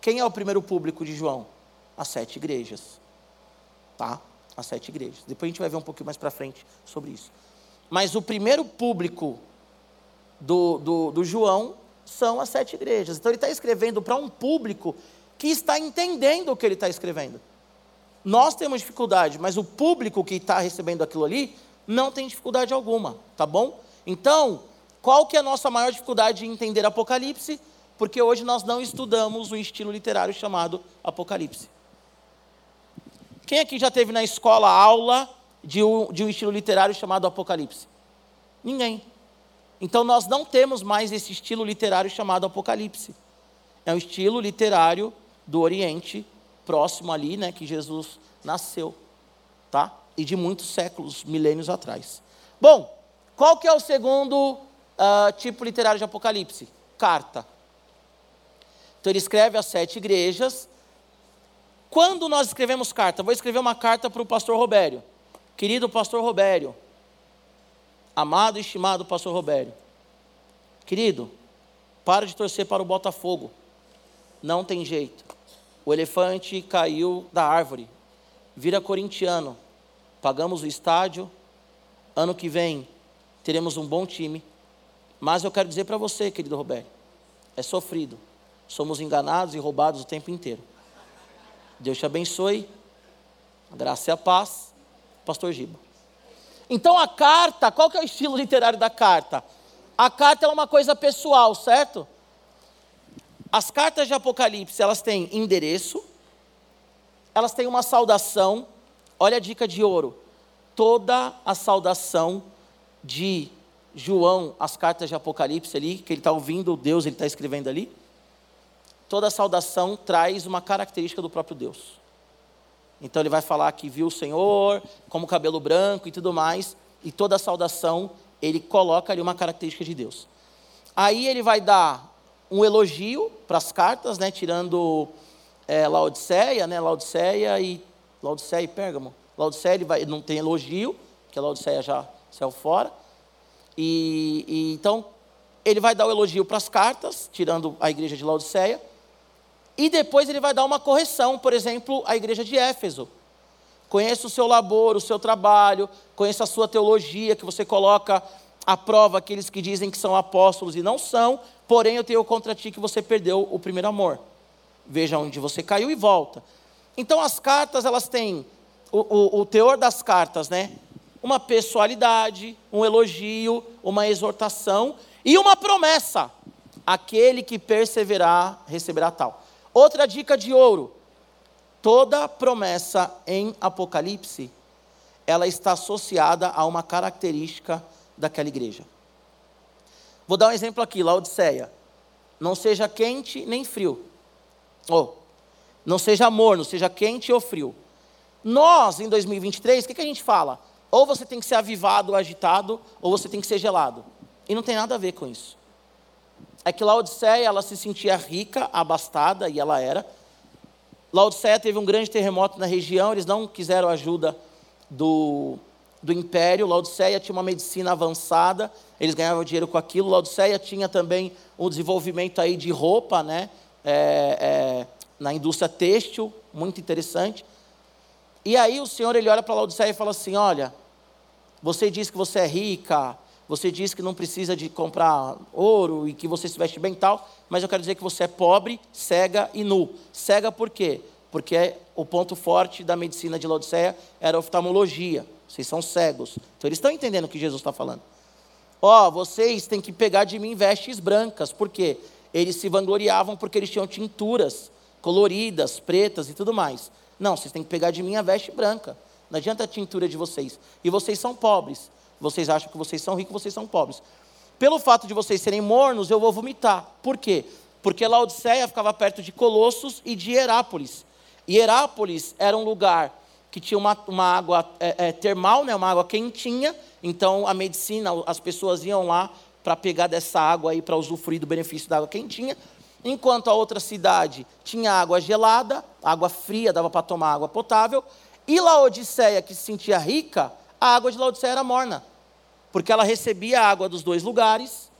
Quem é o primeiro público de João? As sete igrejas. Tá? As sete igrejas. Depois a gente vai ver um pouquinho mais para frente sobre isso. Mas o primeiro público do, do, do João são as sete igrejas. Então ele está escrevendo para um público que está entendendo o que ele está escrevendo. Nós temos dificuldade, mas o público que está recebendo aquilo ali não tem dificuldade alguma, tá bom? Então, qual que é a nossa maior dificuldade em entender Apocalipse? Porque hoje nós não estudamos um estilo literário chamado Apocalipse. Quem aqui já teve na escola aula de um, de um estilo literário chamado Apocalipse? Ninguém. Então nós não temos mais esse estilo literário chamado Apocalipse. É um estilo literário do Oriente próximo ali, né, que Jesus nasceu, tá? E de muitos séculos, milênios atrás. Bom, qual que é o segundo uh, tipo literário de Apocalipse? Carta. Então ele escreve às sete igrejas. Quando nós escrevemos carta, vou escrever uma carta para o pastor Robério. Querido pastor Robério, amado e estimado pastor Roberto, querido, para de torcer para o Botafogo. Não tem jeito. O elefante caiu da árvore. Vira corintiano. Pagamos o estádio. Ano que vem teremos um bom time. Mas eu quero dizer para você, querido Roberto, é sofrido. Somos enganados e roubados o tempo inteiro. Deus te abençoe. A graça e a paz. Pastor Giba. Então a carta, qual que é o estilo literário da carta? A carta é uma coisa pessoal, certo? As cartas de Apocalipse, elas têm endereço, elas têm uma saudação. Olha a dica de ouro. Toda a saudação de João, as cartas de Apocalipse ali, que ele está ouvindo Deus, ele está escrevendo ali. Toda saudação traz uma característica do próprio Deus. Então ele vai falar que viu o Senhor, como cabelo branco e tudo mais, e toda saudação ele coloca ali uma característica de Deus. Aí ele vai dar um elogio para as cartas, né, tirando é, Laodiceia, né, Laodiceia e Laodiceia e Pérgamo. Laodiceia ele vai, não tem elogio, porque Laodiceia já saiu fora. E, e então ele vai dar o elogio para as cartas, tirando a igreja de Laodiceia. E depois ele vai dar uma correção, por exemplo, à igreja de Éfeso. Conheço o seu labor, o seu trabalho, conheço a sua teologia, que você coloca à prova aqueles que dizem que são apóstolos e não são, porém eu tenho contra ti que você perdeu o primeiro amor. Veja onde você caiu e volta. Então as cartas, elas têm o, o, o teor das cartas, né? Uma pessoalidade, um elogio, uma exortação e uma promessa. Aquele que perseverar receberá tal. Outra dica de ouro: toda promessa em Apocalipse, ela está associada a uma característica daquela igreja. Vou dar um exemplo aqui, Laodiceia. Não seja quente nem frio. Oh, não seja morno, seja quente ou frio. Nós, em 2023, o que, que a gente fala? Ou você tem que ser avivado, agitado, ou você tem que ser gelado. E não tem nada a ver com isso é que Laodiceia ela se sentia rica, abastada, e ela era. Laodiceia teve um grande terremoto na região, eles não quiseram ajuda do, do império. Laodiceia tinha uma medicina avançada, eles ganhavam dinheiro com aquilo. Laodiceia tinha também um desenvolvimento aí de roupa, né? É, é, na indústria têxtil, muito interessante. E aí o Senhor ele olha para Laodiceia e fala assim: Olha, você diz que você é rica, você diz que não precisa de comprar ouro e que você se veste bem tal, mas eu quero dizer que você é pobre, cega e nu. Cega por quê? Porque o ponto forte da medicina de Laodiceia era a oftalmologia. Vocês são cegos. Então eles estão entendendo o que Jesus está falando. Ó, oh, vocês têm que pegar de mim vestes brancas. Por quê? Eles se vangloriavam porque eles tinham tinturas coloridas, pretas e tudo mais. Não, vocês têm que pegar de mim a veste branca. Não adianta a tintura de vocês. E vocês são pobres. Vocês acham que vocês são ricos, vocês são pobres. Pelo fato de vocês serem mornos, eu vou vomitar. Por quê? Porque Laodiceia ficava perto de Colossos e de Herápolis. E Herápolis era um lugar que tinha uma, uma água é, é, termal, né, uma água quentinha. Então a medicina, as pessoas iam lá para pegar dessa água aí para usufruir do benefício da água quentinha. Enquanto a outra cidade tinha água gelada, água fria, dava para tomar água potável. E Laodiceia, que se sentia rica, a água de Laodiceia era morna, porque ela recebia a água dos dois lugares,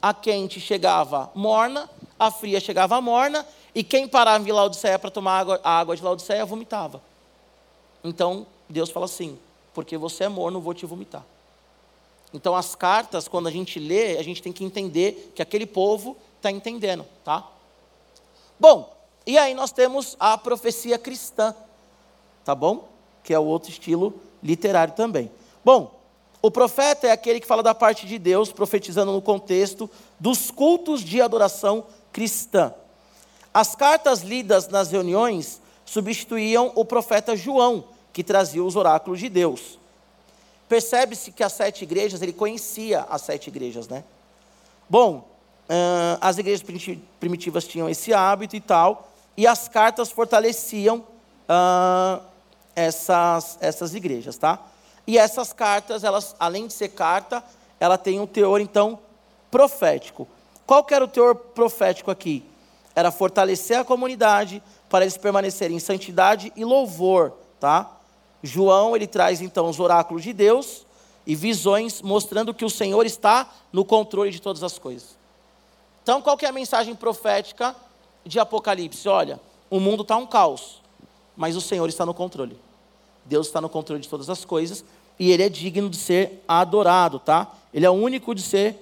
a quente chegava morna, a fria chegava morna, e quem parava em Laodiceia para tomar água, a água de Laodiceia vomitava. Então, Deus fala assim: porque você é morno, vou te vomitar. Então, as cartas, quando a gente lê, a gente tem que entender que aquele povo está entendendo, tá? Bom, e aí nós temos a profecia cristã, tá bom? Que é o outro estilo literário também. Bom, o profeta é aquele que fala da parte de Deus, profetizando no contexto dos cultos de adoração cristã. As cartas lidas nas reuniões substituíam o profeta João, que trazia os oráculos de Deus. Percebe-se que as sete igrejas, ele conhecia as sete igrejas, né? Bom, as igrejas primitivas tinham esse hábito e tal, e as cartas fortaleciam essas, essas igrejas, tá? E essas cartas, elas, além de ser carta, ela tem um teor, então, profético. Qual que era o teor profético aqui? Era fortalecer a comunidade para eles permanecerem em santidade e louvor, tá? João, ele traz, então, os oráculos de Deus, e visões mostrando que o Senhor está no controle de todas as coisas. Então, qual que é a mensagem profética de Apocalipse? Olha, o mundo está um caos, mas o Senhor está no controle. Deus está no controle de todas as coisas e Ele é digno de ser adorado, tá? Ele é o único de ser,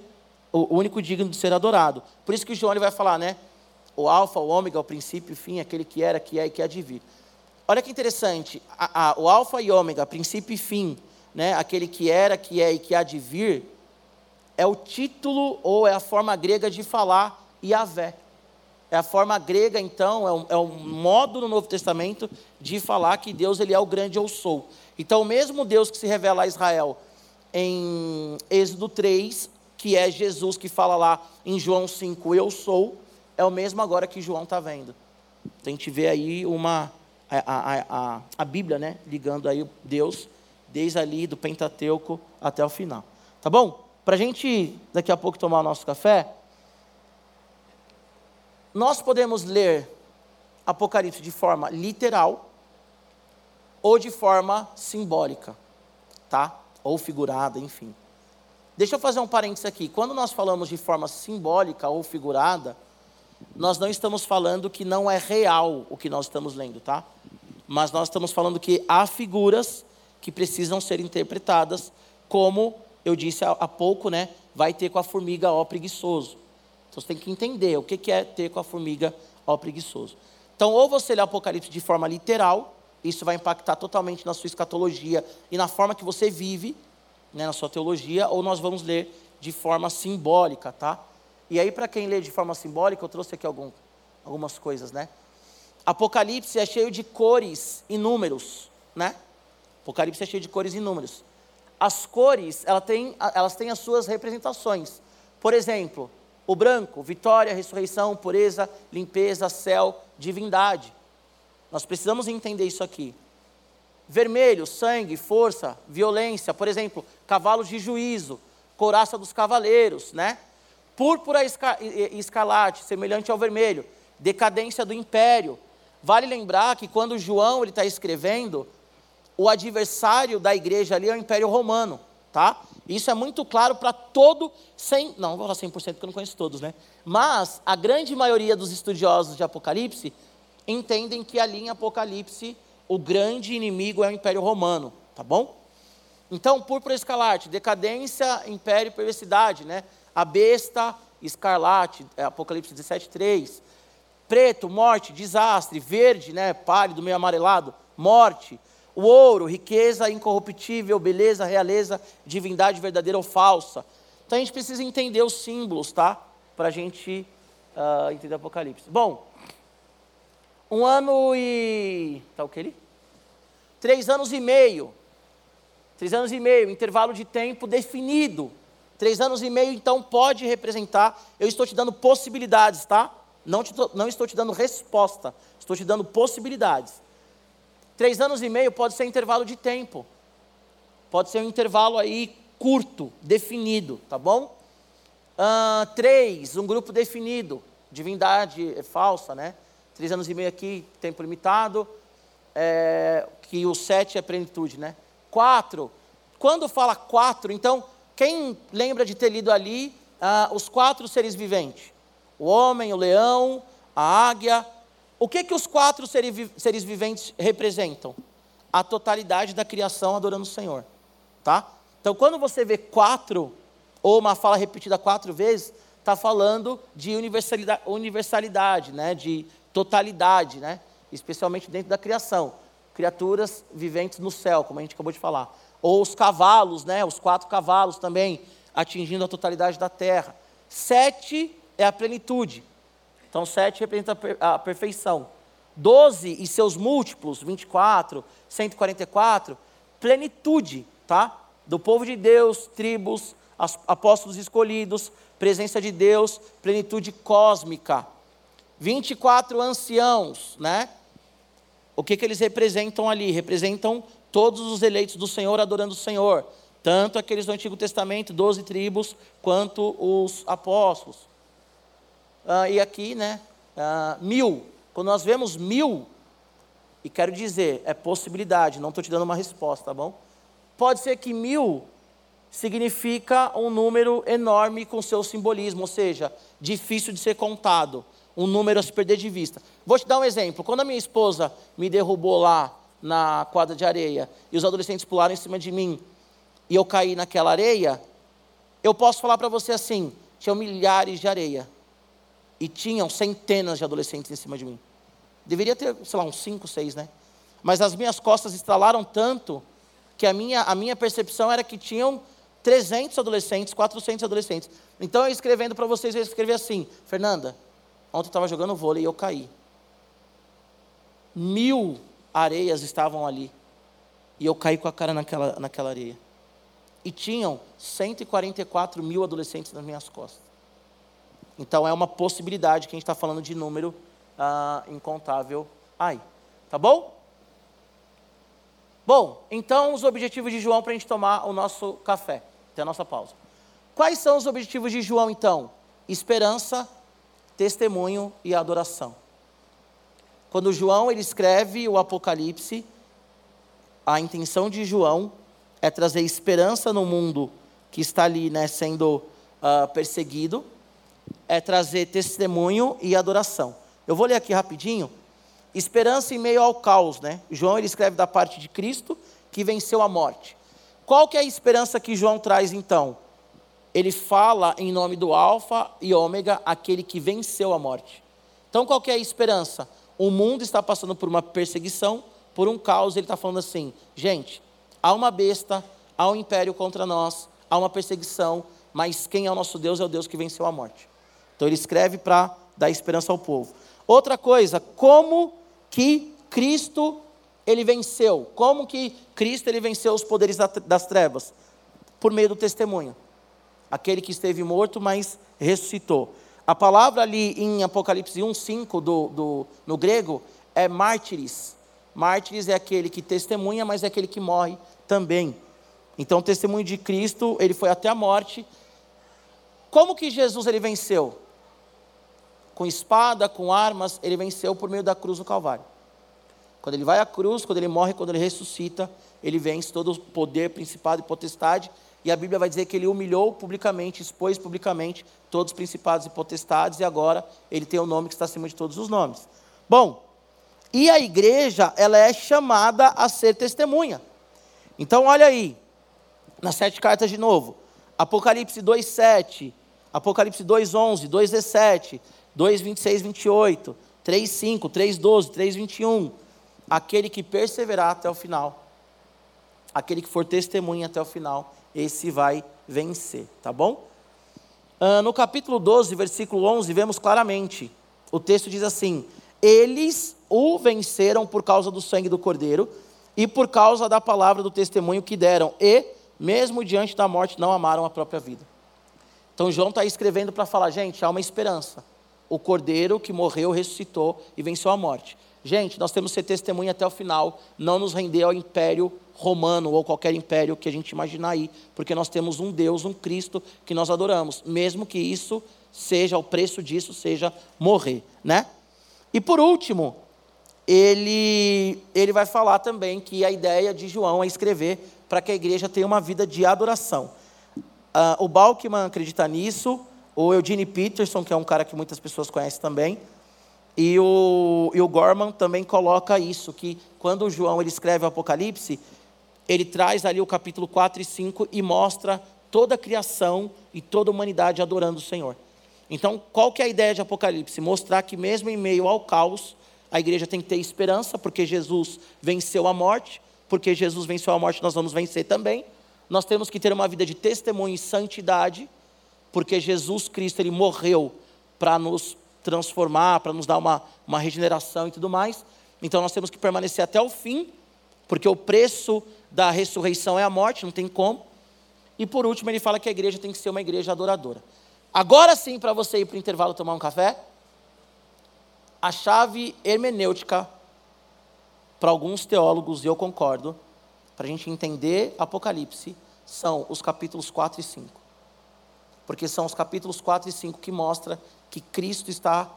o único digno de ser adorado. Por isso que João ele vai falar, né? O alfa, o ômega, o princípio, o fim, aquele que era, que é e que há de vir. Olha que interessante, a, a, o alfa e ômega, princípio e fim, né? Aquele que era, que é e que há de vir, é o título ou é a forma grega de falar Yahvé. É a forma grega, então, é um, é modo no Novo Testamento de falar que Deus ele é o grande eu sou. Então, o mesmo Deus que se revela a Israel em Êxodo 3, que é Jesus que fala lá em João 5, eu sou, é o mesmo agora que João está vendo. Então, a gente vê aí uma, a, a, a, a Bíblia, né, ligando aí Deus, desde ali do Pentateuco até o final. Tá bom? Para a gente, daqui a pouco, tomar o nosso café, nós podemos ler Apocalipse de forma literal ou de forma simbólica, tá? Ou figurada, enfim. Deixa eu fazer um parênteses aqui. Quando nós falamos de forma simbólica ou figurada, nós não estamos falando que não é real o que nós estamos lendo, tá? Mas nós estamos falando que há figuras que precisam ser interpretadas, como eu disse há pouco, né? Vai ter com a formiga ó preguiçoso. Então você tem que entender o que é ter com a formiga ó preguiçoso. Então, ou você lê Apocalipse de forma literal, isso vai impactar totalmente na sua escatologia e na forma que você vive, né, na sua teologia, ou nós vamos ler de forma simbólica, tá? E aí, para quem lê de forma simbólica, eu trouxe aqui algum, algumas coisas, né? Apocalipse é cheio de cores e números, né? Apocalipse é cheio de cores e números. As cores, elas têm, elas têm as suas representações. Por exemplo, o branco, vitória, ressurreição, pureza, limpeza, céu, divindade. Nós precisamos entender isso aqui. Vermelho, sangue, força, violência, por exemplo, cavalos de juízo, couraça dos cavaleiros, né? Púrpura e escarlate, semelhante ao vermelho, decadência do império. Vale lembrar que quando João está escrevendo, o adversário da igreja ali é o Império Romano, tá? Isso é muito claro para todo, sem, não, vou falar 100% porque eu não conheço todos, né? Mas a grande maioria dos estudiosos de Apocalipse entendem que ali em Apocalipse o grande inimigo é o Império Romano, tá bom? Então, púrpura escarlate, decadência, império e perversidade, né? A besta, escarlate, é Apocalipse 17, 3. Preto, morte, desastre. Verde, né? Pálido, meio amarelado, morte. O ouro, riqueza incorruptível, beleza, realeza, divindade verdadeira ou falsa. Então a gente precisa entender os símbolos, tá? Para a gente uh, entender Apocalipse. Bom, um ano e. Tá o que ali? Três anos e meio. Três anos e meio, intervalo de tempo definido. Três anos e meio, então, pode representar. Eu estou te dando possibilidades, tá? Não, te, não estou te dando resposta. Estou te dando possibilidades. Três anos e meio pode ser intervalo de tempo. Pode ser um intervalo aí curto, definido, tá bom? Uh, três, um grupo definido. Divindade é falsa, né? Três anos e meio aqui, tempo limitado. É, que o sete é plenitude, né? Quatro. Quando fala quatro, então, quem lembra de ter lido ali ah, os quatro seres viventes? O homem, o leão, a águia. O que que os quatro seres viventes representam? A totalidade da criação adorando o Senhor, tá? Então, quando você vê quatro, ou uma fala repetida quatro vezes, está falando de universalidade, universalidade né? de totalidade, né? especialmente dentro da criação. Criaturas viventes no céu, como a gente acabou de falar. Ou os cavalos, né? os quatro cavalos também, atingindo a totalidade da terra. Sete é a plenitude. Então, sete representa a perfeição. Doze e seus múltiplos, 24, 144, plenitude, tá? Do povo de Deus, tribos, apóstolos escolhidos, presença de Deus, plenitude cósmica. 24 anciãos, né? O que, que eles representam ali? Representam todos os eleitos do Senhor adorando o Senhor, tanto aqueles do Antigo Testamento, 12 tribos, quanto os apóstolos. Ah, e aqui, né? Ah, mil. Quando nós vemos mil, e quero dizer, é possibilidade, não estou te dando uma resposta, tá bom? Pode ser que mil significa um número enorme com seu simbolismo, ou seja, difícil de ser contado, um número a se perder de vista. Vou te dar um exemplo. Quando a minha esposa me derrubou lá na quadra de areia e os adolescentes pularam em cima de mim e eu caí naquela areia, eu posso falar para você assim: tinham milhares de areia e tinham centenas de adolescentes em cima de mim. Deveria ter, sei lá, uns cinco, seis, né? Mas as minhas costas estralaram tanto que a minha, a minha percepção era que tinham 300 adolescentes, 400 adolescentes. Então, eu escrevendo para vocês, eu escrevi assim: Fernanda, ontem eu estava jogando vôlei e eu caí. Mil areias estavam ali. E eu caí com a cara naquela, naquela areia. E tinham 144 mil adolescentes nas minhas costas. Então é uma possibilidade que a gente está falando de número ah, incontável aí. Tá bom? Bom, então os objetivos de João para a gente tomar o nosso café. Até a nossa pausa. Quais são os objetivos de João então? Esperança, testemunho e adoração. Quando João ele escreve o Apocalipse, a intenção de João é trazer esperança no mundo que está ali né, sendo uh, perseguido, é trazer testemunho e adoração. Eu vou ler aqui rapidinho. Esperança em meio ao caos, né? João ele escreve da parte de Cristo que venceu a morte. Qual que é a esperança que João traz então? Ele fala em nome do Alfa e Ômega, aquele que venceu a morte. Então qual que é a esperança? o mundo está passando por uma perseguição, por um caos. Ele está falando assim: gente, há uma besta, há um império contra nós, há uma perseguição, mas quem é o nosso Deus é o Deus que venceu a morte. Então ele escreve para dar esperança ao povo. Outra coisa, como que Cristo ele venceu? Como que Cristo ele venceu os poderes das trevas? Por meio do testemunho. Aquele que esteve morto, mas ressuscitou. A palavra ali em Apocalipse 1,5 do, do, no grego é mártires. Mártires é aquele que testemunha, mas é aquele que morre também. Então, o testemunho de Cristo, ele foi até a morte. Como que Jesus ele venceu? Com espada, com armas, ele venceu por meio da cruz do Calvário. Quando ele vai à cruz, quando ele morre, quando ele ressuscita, ele vence todo o poder, principado e potestade e a Bíblia vai dizer que ele humilhou publicamente, expôs publicamente todos os principados e potestades, e agora ele tem o um nome que está acima de todos os nomes. Bom, e a igreja, ela é chamada a ser testemunha. Então, olha aí, nas sete cartas de novo: Apocalipse 2,7, Apocalipse 2,11, 2,17, 2,26, 28, 3,5, 3,12, 3,21. Aquele que perseverar até o final, aquele que for testemunha até o final, esse vai vencer, tá bom? Uh, no capítulo 12, versículo 11, vemos claramente, o texto diz assim: Eles o venceram por causa do sangue do cordeiro e por causa da palavra do testemunho que deram, e, mesmo diante da morte, não amaram a própria vida. Então, João está escrevendo para falar, gente, há uma esperança. O cordeiro que morreu, ressuscitou e venceu a morte. Gente, nós temos que ser testemunha até o final, não nos render ao império romano ou qualquer império que a gente imaginar aí, porque nós temos um Deus, um Cristo que nós adoramos, mesmo que isso seja, o preço disso seja morrer, né? E por último, ele, ele vai falar também que a ideia de João é escrever para que a igreja tenha uma vida de adoração. Uh, o Balkman acredita nisso, o Eugene Peterson, que é um cara que muitas pessoas conhecem também, e o, e o Gorman também coloca isso, que quando o João ele escreve o Apocalipse, ele traz ali o capítulo 4 e 5 e mostra toda a criação e toda a humanidade adorando o Senhor. Então, qual que é a ideia de Apocalipse? Mostrar que mesmo em meio ao caos, a igreja tem que ter esperança, porque Jesus venceu a morte, porque Jesus venceu a morte, nós vamos vencer também. Nós temos que ter uma vida de testemunho e santidade, porque Jesus Cristo ele morreu para nos transformar, para nos dar uma, uma regeneração e tudo mais. Então nós temos que permanecer até o fim, porque o preço da ressurreição é a morte, não tem como. E por último, ele fala que a igreja tem que ser uma igreja adoradora. Agora sim, para você ir para o intervalo tomar um café, a chave hermenêutica, para alguns teólogos, e eu concordo, para a gente entender Apocalipse, são os capítulos 4 e 5. Porque são os capítulos 4 e 5 que mostram que Cristo está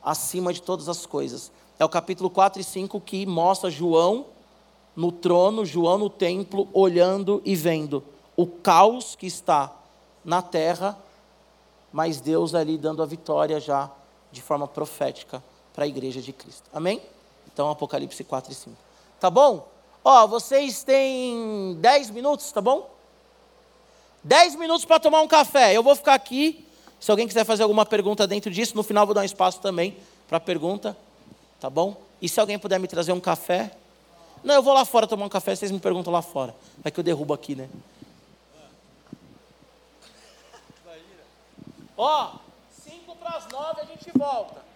acima de todas as coisas. É o capítulo 4 e 5 que mostra João no trono, João no templo, olhando e vendo o caos que está na terra, mas Deus ali dando a vitória já de forma profética para a igreja de Cristo. Amém? Então, Apocalipse 4 e 5. Tá bom? Ó, vocês têm 10 minutos, tá bom? 10 minutos para tomar um café. Eu vou ficar aqui. Se alguém quiser fazer alguma pergunta dentro disso, no final vou dar um espaço também para pergunta. Tá bom? E se alguém puder me trazer um café? Não, eu vou lá fora tomar um café, vocês me perguntam lá fora. Vai que eu derrubo aqui, né? Ó, 5 para as 9 a gente volta.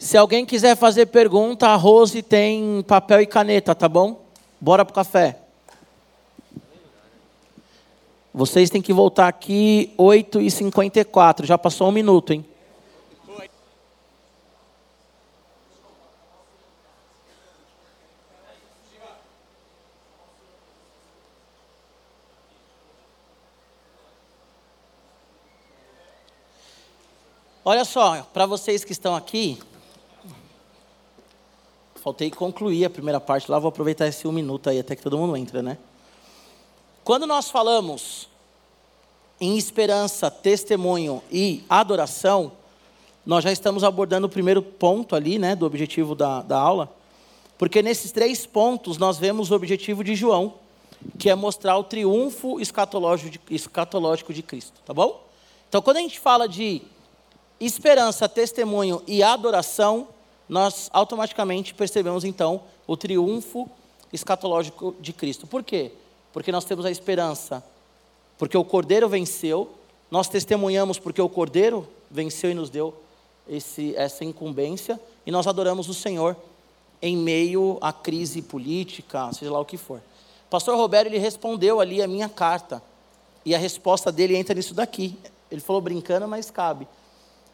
Se alguém quiser fazer pergunta, a Rose tem papel e caneta, tá bom? Bora pro café. Vocês têm que voltar aqui 8h54. Já passou um minuto, hein? Olha só, para vocês que estão aqui, faltei concluir a primeira parte lá, vou aproveitar esse um minuto aí até que todo mundo entra, né? Quando nós falamos em esperança, testemunho e adoração, nós já estamos abordando o primeiro ponto ali, né, do objetivo da, da aula, porque nesses três pontos nós vemos o objetivo de João, que é mostrar o triunfo escatológico de, escatológico de Cristo, tá bom? Então, quando a gente fala de esperança, testemunho e adoração, nós automaticamente percebemos então o triunfo escatológico de Cristo. Por quê? Porque nós temos a esperança, porque o Cordeiro venceu, nós testemunhamos porque o Cordeiro venceu e nos deu esse, essa incumbência, e nós adoramos o Senhor em meio à crise política, seja lá o que for. pastor Roberto ele respondeu ali a minha carta, e a resposta dele entra nisso daqui. Ele falou brincando, mas cabe.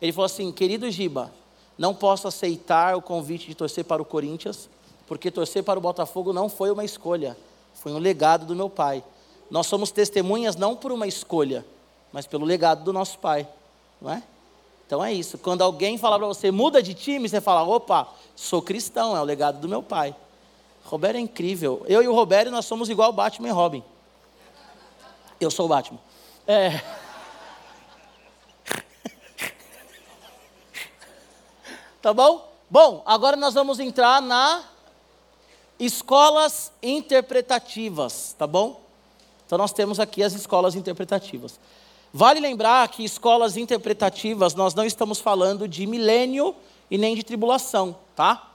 Ele falou assim: querido Giba, não posso aceitar o convite de torcer para o Corinthians, porque torcer para o Botafogo não foi uma escolha, foi um legado do meu pai. Nós somos testemunhas não por uma escolha, mas pelo legado do nosso pai, não é? Então é isso. Quando alguém falar para você, muda de time, você fala, opa, sou cristão, é o legado do meu pai. Roberto é incrível. Eu e o Roberto, nós somos igual Batman e Robin. Eu sou o Batman. É. Tá bom? Bom, agora nós vamos entrar na escolas interpretativas, tá bom? Então nós temos aqui as escolas interpretativas. Vale lembrar que escolas interpretativas nós não estamos falando de milênio e nem de tribulação, tá?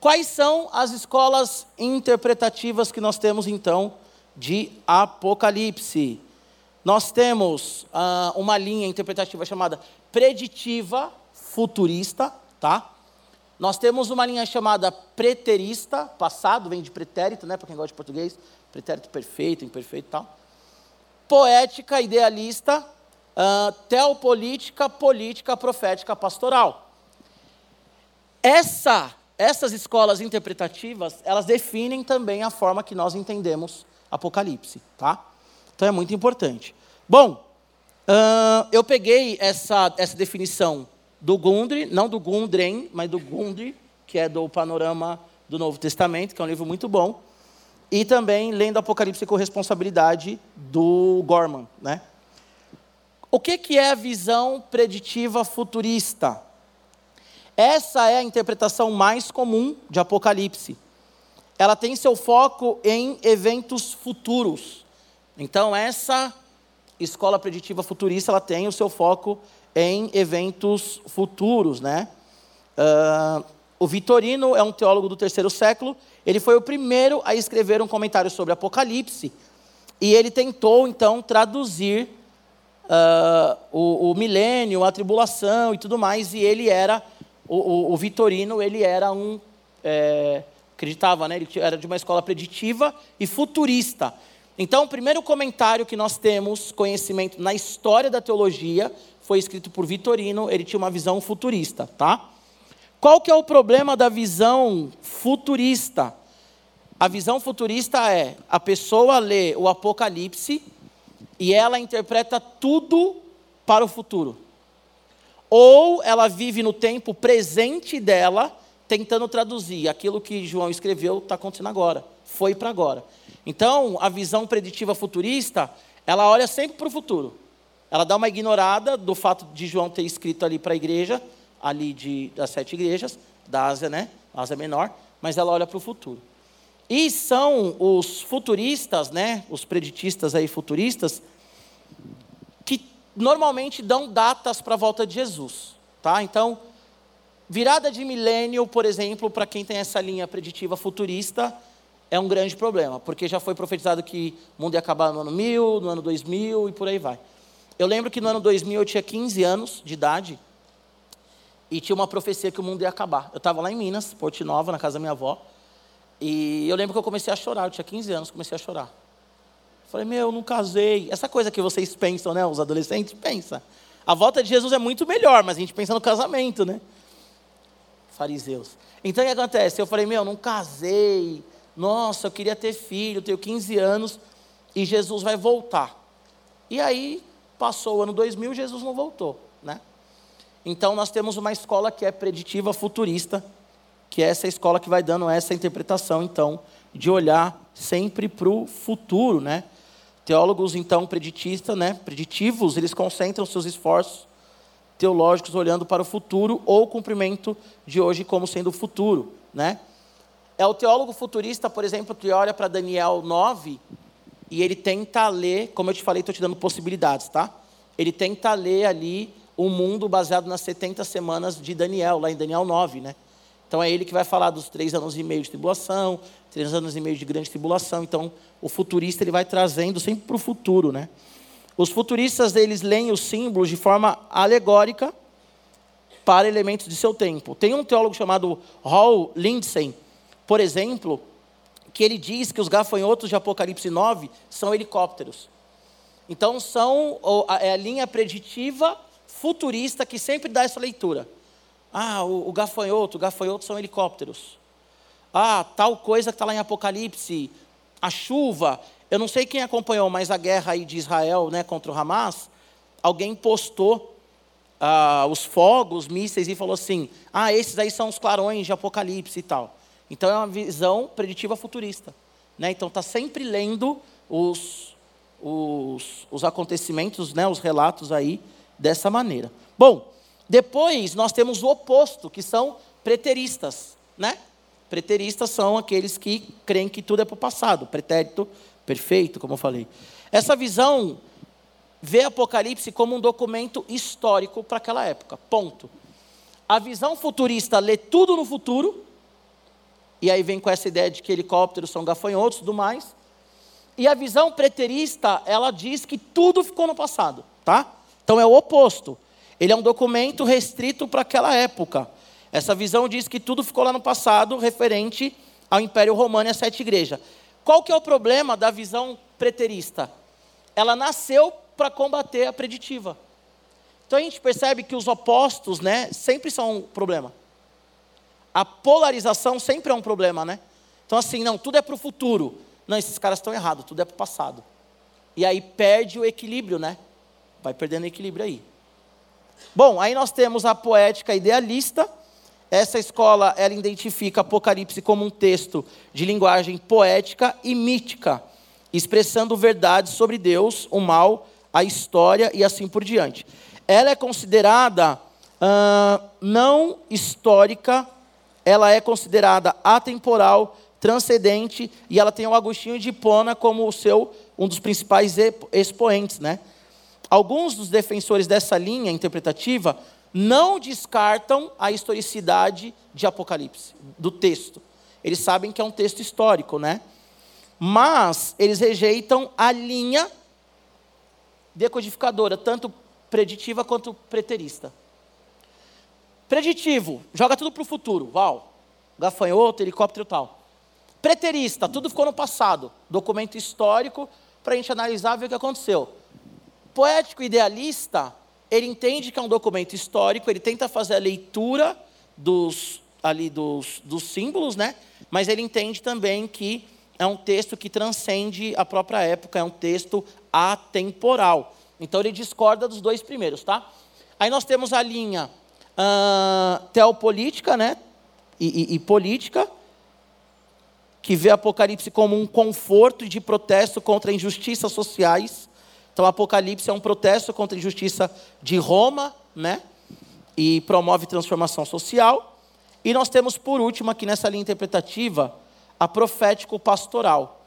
Quais são as escolas interpretativas que nós temos então de Apocalipse? Nós temos ah, uma linha interpretativa chamada preditiva futurista, tá? Nós temos uma linha chamada preterista, passado, vem de pretérito, né, para quem gosta de português, pretérito perfeito, imperfeito e tal. Poética, idealista, uh, teopolítica, política, profética, pastoral. Essa, essas escolas interpretativas, elas definem também a forma que nós entendemos Apocalipse, tá? Então é muito importante. Bom, uh, eu peguei essa, essa definição do Gundry, não do Gundren, mas do Gundry, que é do Panorama do Novo Testamento, que é um livro muito bom, e também lendo Apocalipse com responsabilidade do Gorman, né? O que, que é a visão preditiva futurista? Essa é a interpretação mais comum de Apocalipse. Ela tem seu foco em eventos futuros. Então, essa escola preditiva futurista, ela tem o seu foco em eventos futuros, né? Uh, o Vitorino é um teólogo do terceiro século. Ele foi o primeiro a escrever um comentário sobre Apocalipse e ele tentou então traduzir uh, o, o, milênio, a tribulação e tudo mais. E ele era o, o, o Vitorino, ele era um é, acreditava, né? Ele era de uma escola preditiva e futurista. Então, o primeiro comentário que nós temos conhecimento na história da teologia foi escrito por Vitorino, ele tinha uma visão futurista, tá? Qual que é o problema da visão futurista? A visão futurista é a pessoa lê o Apocalipse e ela interpreta tudo para o futuro. ou ela vive no tempo presente dela, tentando traduzir aquilo que João escreveu está acontecendo agora, foi para agora. Então, a visão preditiva futurista, ela olha sempre para o futuro. Ela dá uma ignorada do fato de João ter escrito ali para a igreja, ali de, das sete igrejas, da Ásia, né? Ásia Menor, mas ela olha para o futuro. E são os futuristas, né? Os preditistas aí futuristas, que normalmente dão datas para a volta de Jesus, tá? Então, virada de milênio, por exemplo, para quem tem essa linha preditiva futurista, é um grande problema, porque já foi profetizado que o mundo ia acabar no ano 1000, no ano 2000 e por aí vai. Eu lembro que no ano 2000 eu tinha 15 anos de idade e tinha uma profecia que o mundo ia acabar. Eu estava lá em Minas, Porto Nova, na casa da minha avó, e eu lembro que eu comecei a chorar, eu tinha 15 anos, comecei a chorar. Falei, meu, não casei. Essa coisa que vocês (laughs) pensam, né, os adolescentes, pensa. A volta de Jesus é muito melhor, mas a gente pensa no casamento, né? Fariseus. Então o que acontece? Eu falei, meu, não casei, nossa, eu queria ter filho, tenho 15 anos e Jesus vai voltar. E aí passou o ano 2000, Jesus não voltou, né? Então nós temos uma escola que é preditiva futurista, que é essa escola que vai dando essa interpretação, então, de olhar sempre para o futuro, né? Teólogos, então, preditistas, né? Preditivos, eles concentram seus esforços teológicos olhando para o futuro ou o cumprimento de hoje como sendo o futuro, né? É o teólogo futurista, por exemplo, que olha para Daniel 9 e ele tenta ler, como eu te falei, estou te dando possibilidades, tá? Ele tenta ler ali o mundo baseado nas 70 semanas de Daniel, lá em Daniel 9, né? Então é ele que vai falar dos três anos e meio de tribulação, três anos e meio de grande tribulação. Então o futurista ele vai trazendo sempre para o futuro, né? Os futuristas eles leem os símbolos de forma alegórica para elementos de seu tempo. Tem um teólogo chamado Hall Lindsay por exemplo, que ele diz que os gafanhotos de Apocalipse 9 são helicópteros. Então, são é a linha preditiva futurista que sempre dá essa leitura. Ah, o, o gafanhoto, o gafanhoto são helicópteros. Ah, tal coisa que está lá em Apocalipse, a chuva. Eu não sei quem acompanhou, mas a guerra aí de Israel né, contra o Hamas, alguém postou ah, os fogos, mísseis e falou assim: ah, esses aí são os clarões de Apocalipse e tal. Então é uma visão preditiva futurista. Né? Então está sempre lendo os, os, os acontecimentos, né? os relatos aí dessa maneira. Bom, depois nós temos o oposto, que são preteristas. Né? Preteristas são aqueles que creem que tudo é para o passado, pretérito perfeito, como eu falei. Essa visão vê Apocalipse como um documento histórico para aquela época. Ponto. A visão futurista lê tudo no futuro e aí vem com essa ideia de que helicópteros são gafanhotos e tudo mais. E a visão preterista, ela diz que tudo ficou no passado, tá? Então é o oposto. Ele é um documento restrito para aquela época. Essa visão diz que tudo ficou lá no passado, referente ao Império Romano e às sete igrejas. Qual que é o problema da visão preterista? Ela nasceu para combater a preditiva. Então a gente percebe que os opostos, né, sempre são um problema a polarização sempre é um problema, né? Então, assim, não, tudo é para o futuro. Não, esses caras estão errados, tudo é para o passado. E aí perde o equilíbrio, né? Vai perdendo equilíbrio aí. Bom, aí nós temos a poética idealista. Essa escola, ela identifica Apocalipse como um texto de linguagem poética e mítica, expressando verdades sobre Deus, o mal, a história e assim por diante. Ela é considerada uh, não histórica ela é considerada atemporal, transcendente, e ela tem o Agostinho de Hipona como o seu, um dos principais expoentes. Né? Alguns dos defensores dessa linha interpretativa não descartam a historicidade de Apocalipse, do texto. Eles sabem que é um texto histórico, né? Mas eles rejeitam a linha decodificadora, tanto preditiva quanto preterista. Preditivo, joga tudo para o futuro. Uau, gafanhoto, helicóptero e tal. Preterista, tudo ficou no passado. Documento histórico para a gente analisar e ver o que aconteceu. Poético idealista, ele entende que é um documento histórico, ele tenta fazer a leitura dos, ali dos, dos símbolos, né? mas ele entende também que é um texto que transcende a própria época, é um texto atemporal. Então ele discorda dos dois primeiros, tá? Aí nós temos a linha uh, teopolítica, né? E, e, e política, que vê Apocalipse como um conforto de protesto contra injustiças sociais. Então, Apocalipse é um protesto contra a injustiça de Roma, né? E promove transformação social. E nós temos, por último, aqui nessa linha interpretativa, a profético-pastoral.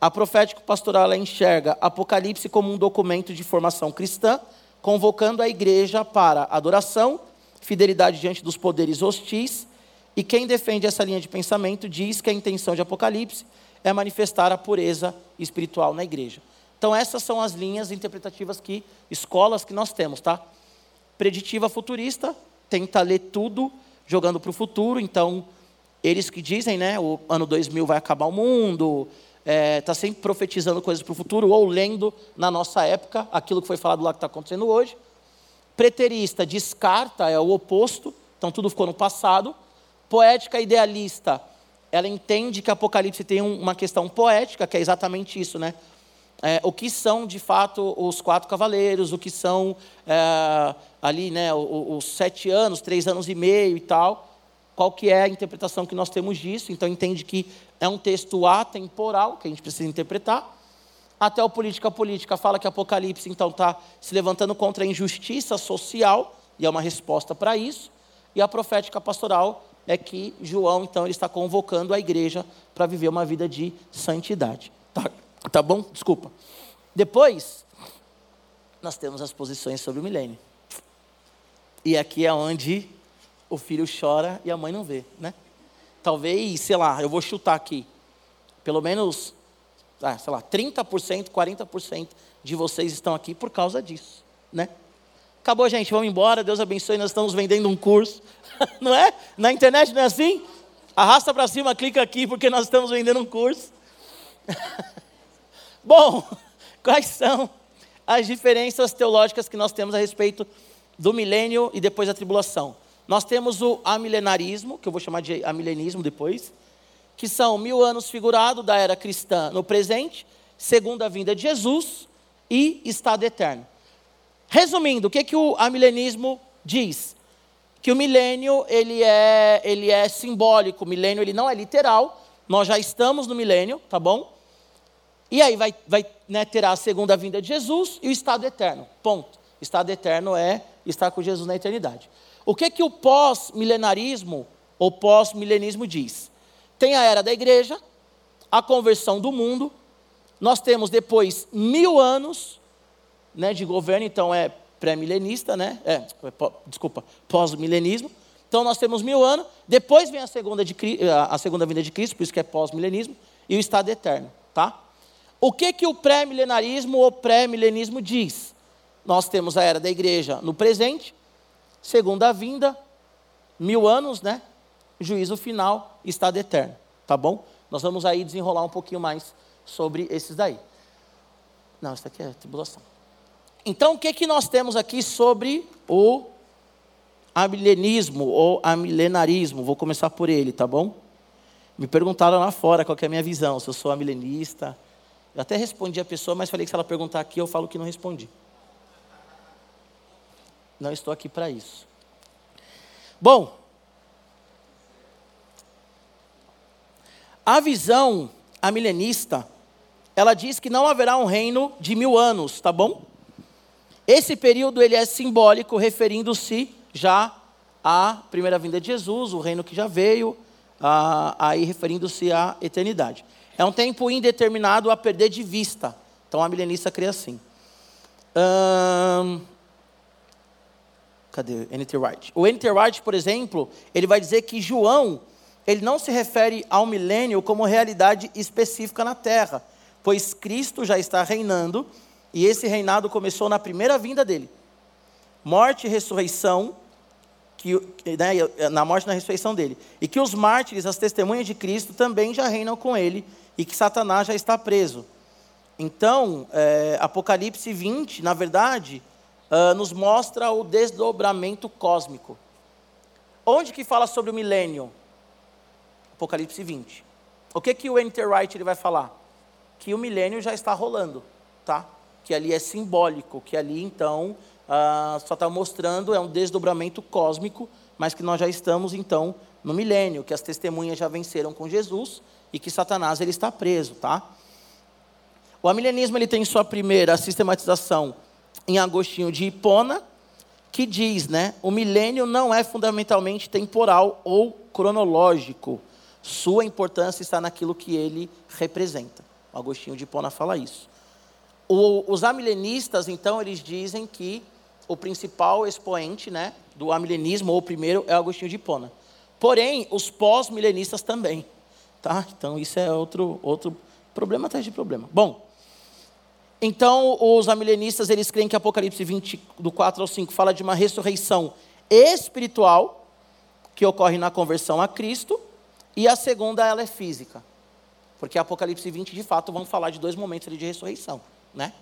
A profético-pastoral enxerga Apocalipse como um documento de formação cristã, convocando a igreja para adoração, fidelidade diante dos poderes hostis. E quem defende essa linha de pensamento diz que a intenção de Apocalipse é manifestar a pureza espiritual na igreja. Então essas são as linhas interpretativas que escolas que nós temos, tá? Preditiva futurista tenta ler tudo jogando para o futuro, então eles que dizem, né, o ano 2000 vai acabar o mundo, está é, tá sempre profetizando coisas para o futuro, ou lendo na nossa época aquilo que foi falado lá que está acontecendo hoje. Preterista descarta, é o oposto, então tudo ficou no passado. Poética idealista, ela entende que Apocalipse tem uma questão poética, que é exatamente isso, né? É, o que são de fato os quatro cavaleiros, o que são é, ali, né, os, os sete anos, três anos e meio e tal qual que é a interpretação que nós temos disso. Então, entende que é um texto atemporal, que a gente precisa interpretar. Até o Política Política fala que Apocalipse, então, está se levantando contra a injustiça social, e é uma resposta para isso. E a profética pastoral é que João, então, ele está convocando a igreja para viver uma vida de santidade. Tá, tá bom? Desculpa. Depois, nós temos as posições sobre o milênio. E aqui é onde o filho chora e a mãe não vê, né? Talvez, sei lá, eu vou chutar aqui, pelo menos, ah, sei lá, 30%, 40% de vocês estão aqui por causa disso, né? Acabou, gente, vamos embora, Deus abençoe, nós estamos vendendo um curso, (laughs) não é? Na internet não é assim? Arrasta para cima, clica aqui, porque nós estamos vendendo um curso. (laughs) Bom, (laughs) quais são as diferenças teológicas que nós temos a respeito do milênio e depois da tribulação? Nós temos o amilenarismo, que eu vou chamar de amilenismo depois, que são mil anos figurado da era cristã no presente, segunda vinda de Jesus e estado eterno. Resumindo, o que, que o amilenismo diz? Que o milênio ele é, ele é simbólico, o milênio ele não é literal, nós já estamos no milênio, tá bom? E aí vai, vai né, terá a segunda vinda de Jesus e o estado eterno, ponto. Estado eterno é estar com Jesus na eternidade. O que que o pós-milenarismo ou pós-milenismo diz? Tem a era da igreja, a conversão do mundo, nós temos depois mil anos né, de governo, então é pré-milenista, né? É, desculpa, pós-milenismo. Então nós temos mil anos, depois vem a segunda, de, a segunda vinda de Cristo, por isso que é pós-milenismo, e o estado eterno, tá? O que que o pré-milenarismo ou pré-milenismo diz? Nós temos a era da igreja no presente, segunda vinda, mil anos, né? Juízo final, estado eterno, tá bom? Nós vamos aí desenrolar um pouquinho mais sobre esses daí. Não, isso aqui é tribulação. Então, o que, que nós temos aqui sobre o amilenismo ou amilenarismo? Vou começar por ele, tá bom? Me perguntaram lá fora qual é a minha visão, se eu sou amilenista. Eu até respondi a pessoa, mas falei que se ela perguntar aqui, eu falo que não respondi. Não estou aqui para isso. Bom, a visão a milenista, ela diz que não haverá um reino de mil anos, tá bom? Esse período ele é simbólico, referindo-se já à primeira vinda de Jesus, o reino que já veio, aí referindo-se à eternidade. É um tempo indeterminado a perder de vista. Então a milenista crê assim. Hum, Cadê? N.T. Wright. O N.T. Wright, por exemplo, ele vai dizer que João, ele não se refere ao milênio como realidade específica na terra, pois Cristo já está reinando e esse reinado começou na primeira vinda dele. Morte e ressurreição, que, né, na morte e na ressurreição dele. E que os mártires, as testemunhas de Cristo, também já reinam com ele e que Satanás já está preso. Então, é, Apocalipse 20, na verdade, uh, nos mostra o desdobramento cósmico. Onde que fala sobre o milênio? Apocalipse 20. O que que o Enter Wright ele vai falar? Que o milênio já está rolando, tá? Que ali é simbólico, que ali então ah, só está mostrando, é um desdobramento cósmico, mas que nós já estamos, então, no milênio, que as testemunhas já venceram com Jesus e que Satanás ele está preso, tá? O amilenismo ele tem sua primeira sistematização em Agostinho de Hipona, que diz, né, o milênio não é fundamentalmente temporal ou cronológico. Sua importância está naquilo que ele representa. O Agostinho de Hipona fala isso. O, os amilenistas, então, eles dizem que o principal expoente né, do amilenismo, ou o primeiro, é Agostinho de Hipona. Porém, os pós-milenistas também. Tá? Então, isso é outro, outro problema atrás de problema. Bom, então, os amilenistas, eles creem que Apocalipse 20, do 4 ao 5, fala de uma ressurreição espiritual, que ocorre na conversão a Cristo, e a segunda, ela é física. Porque Apocalipse 20, de fato, vão falar de dois momentos de ressurreição. Né?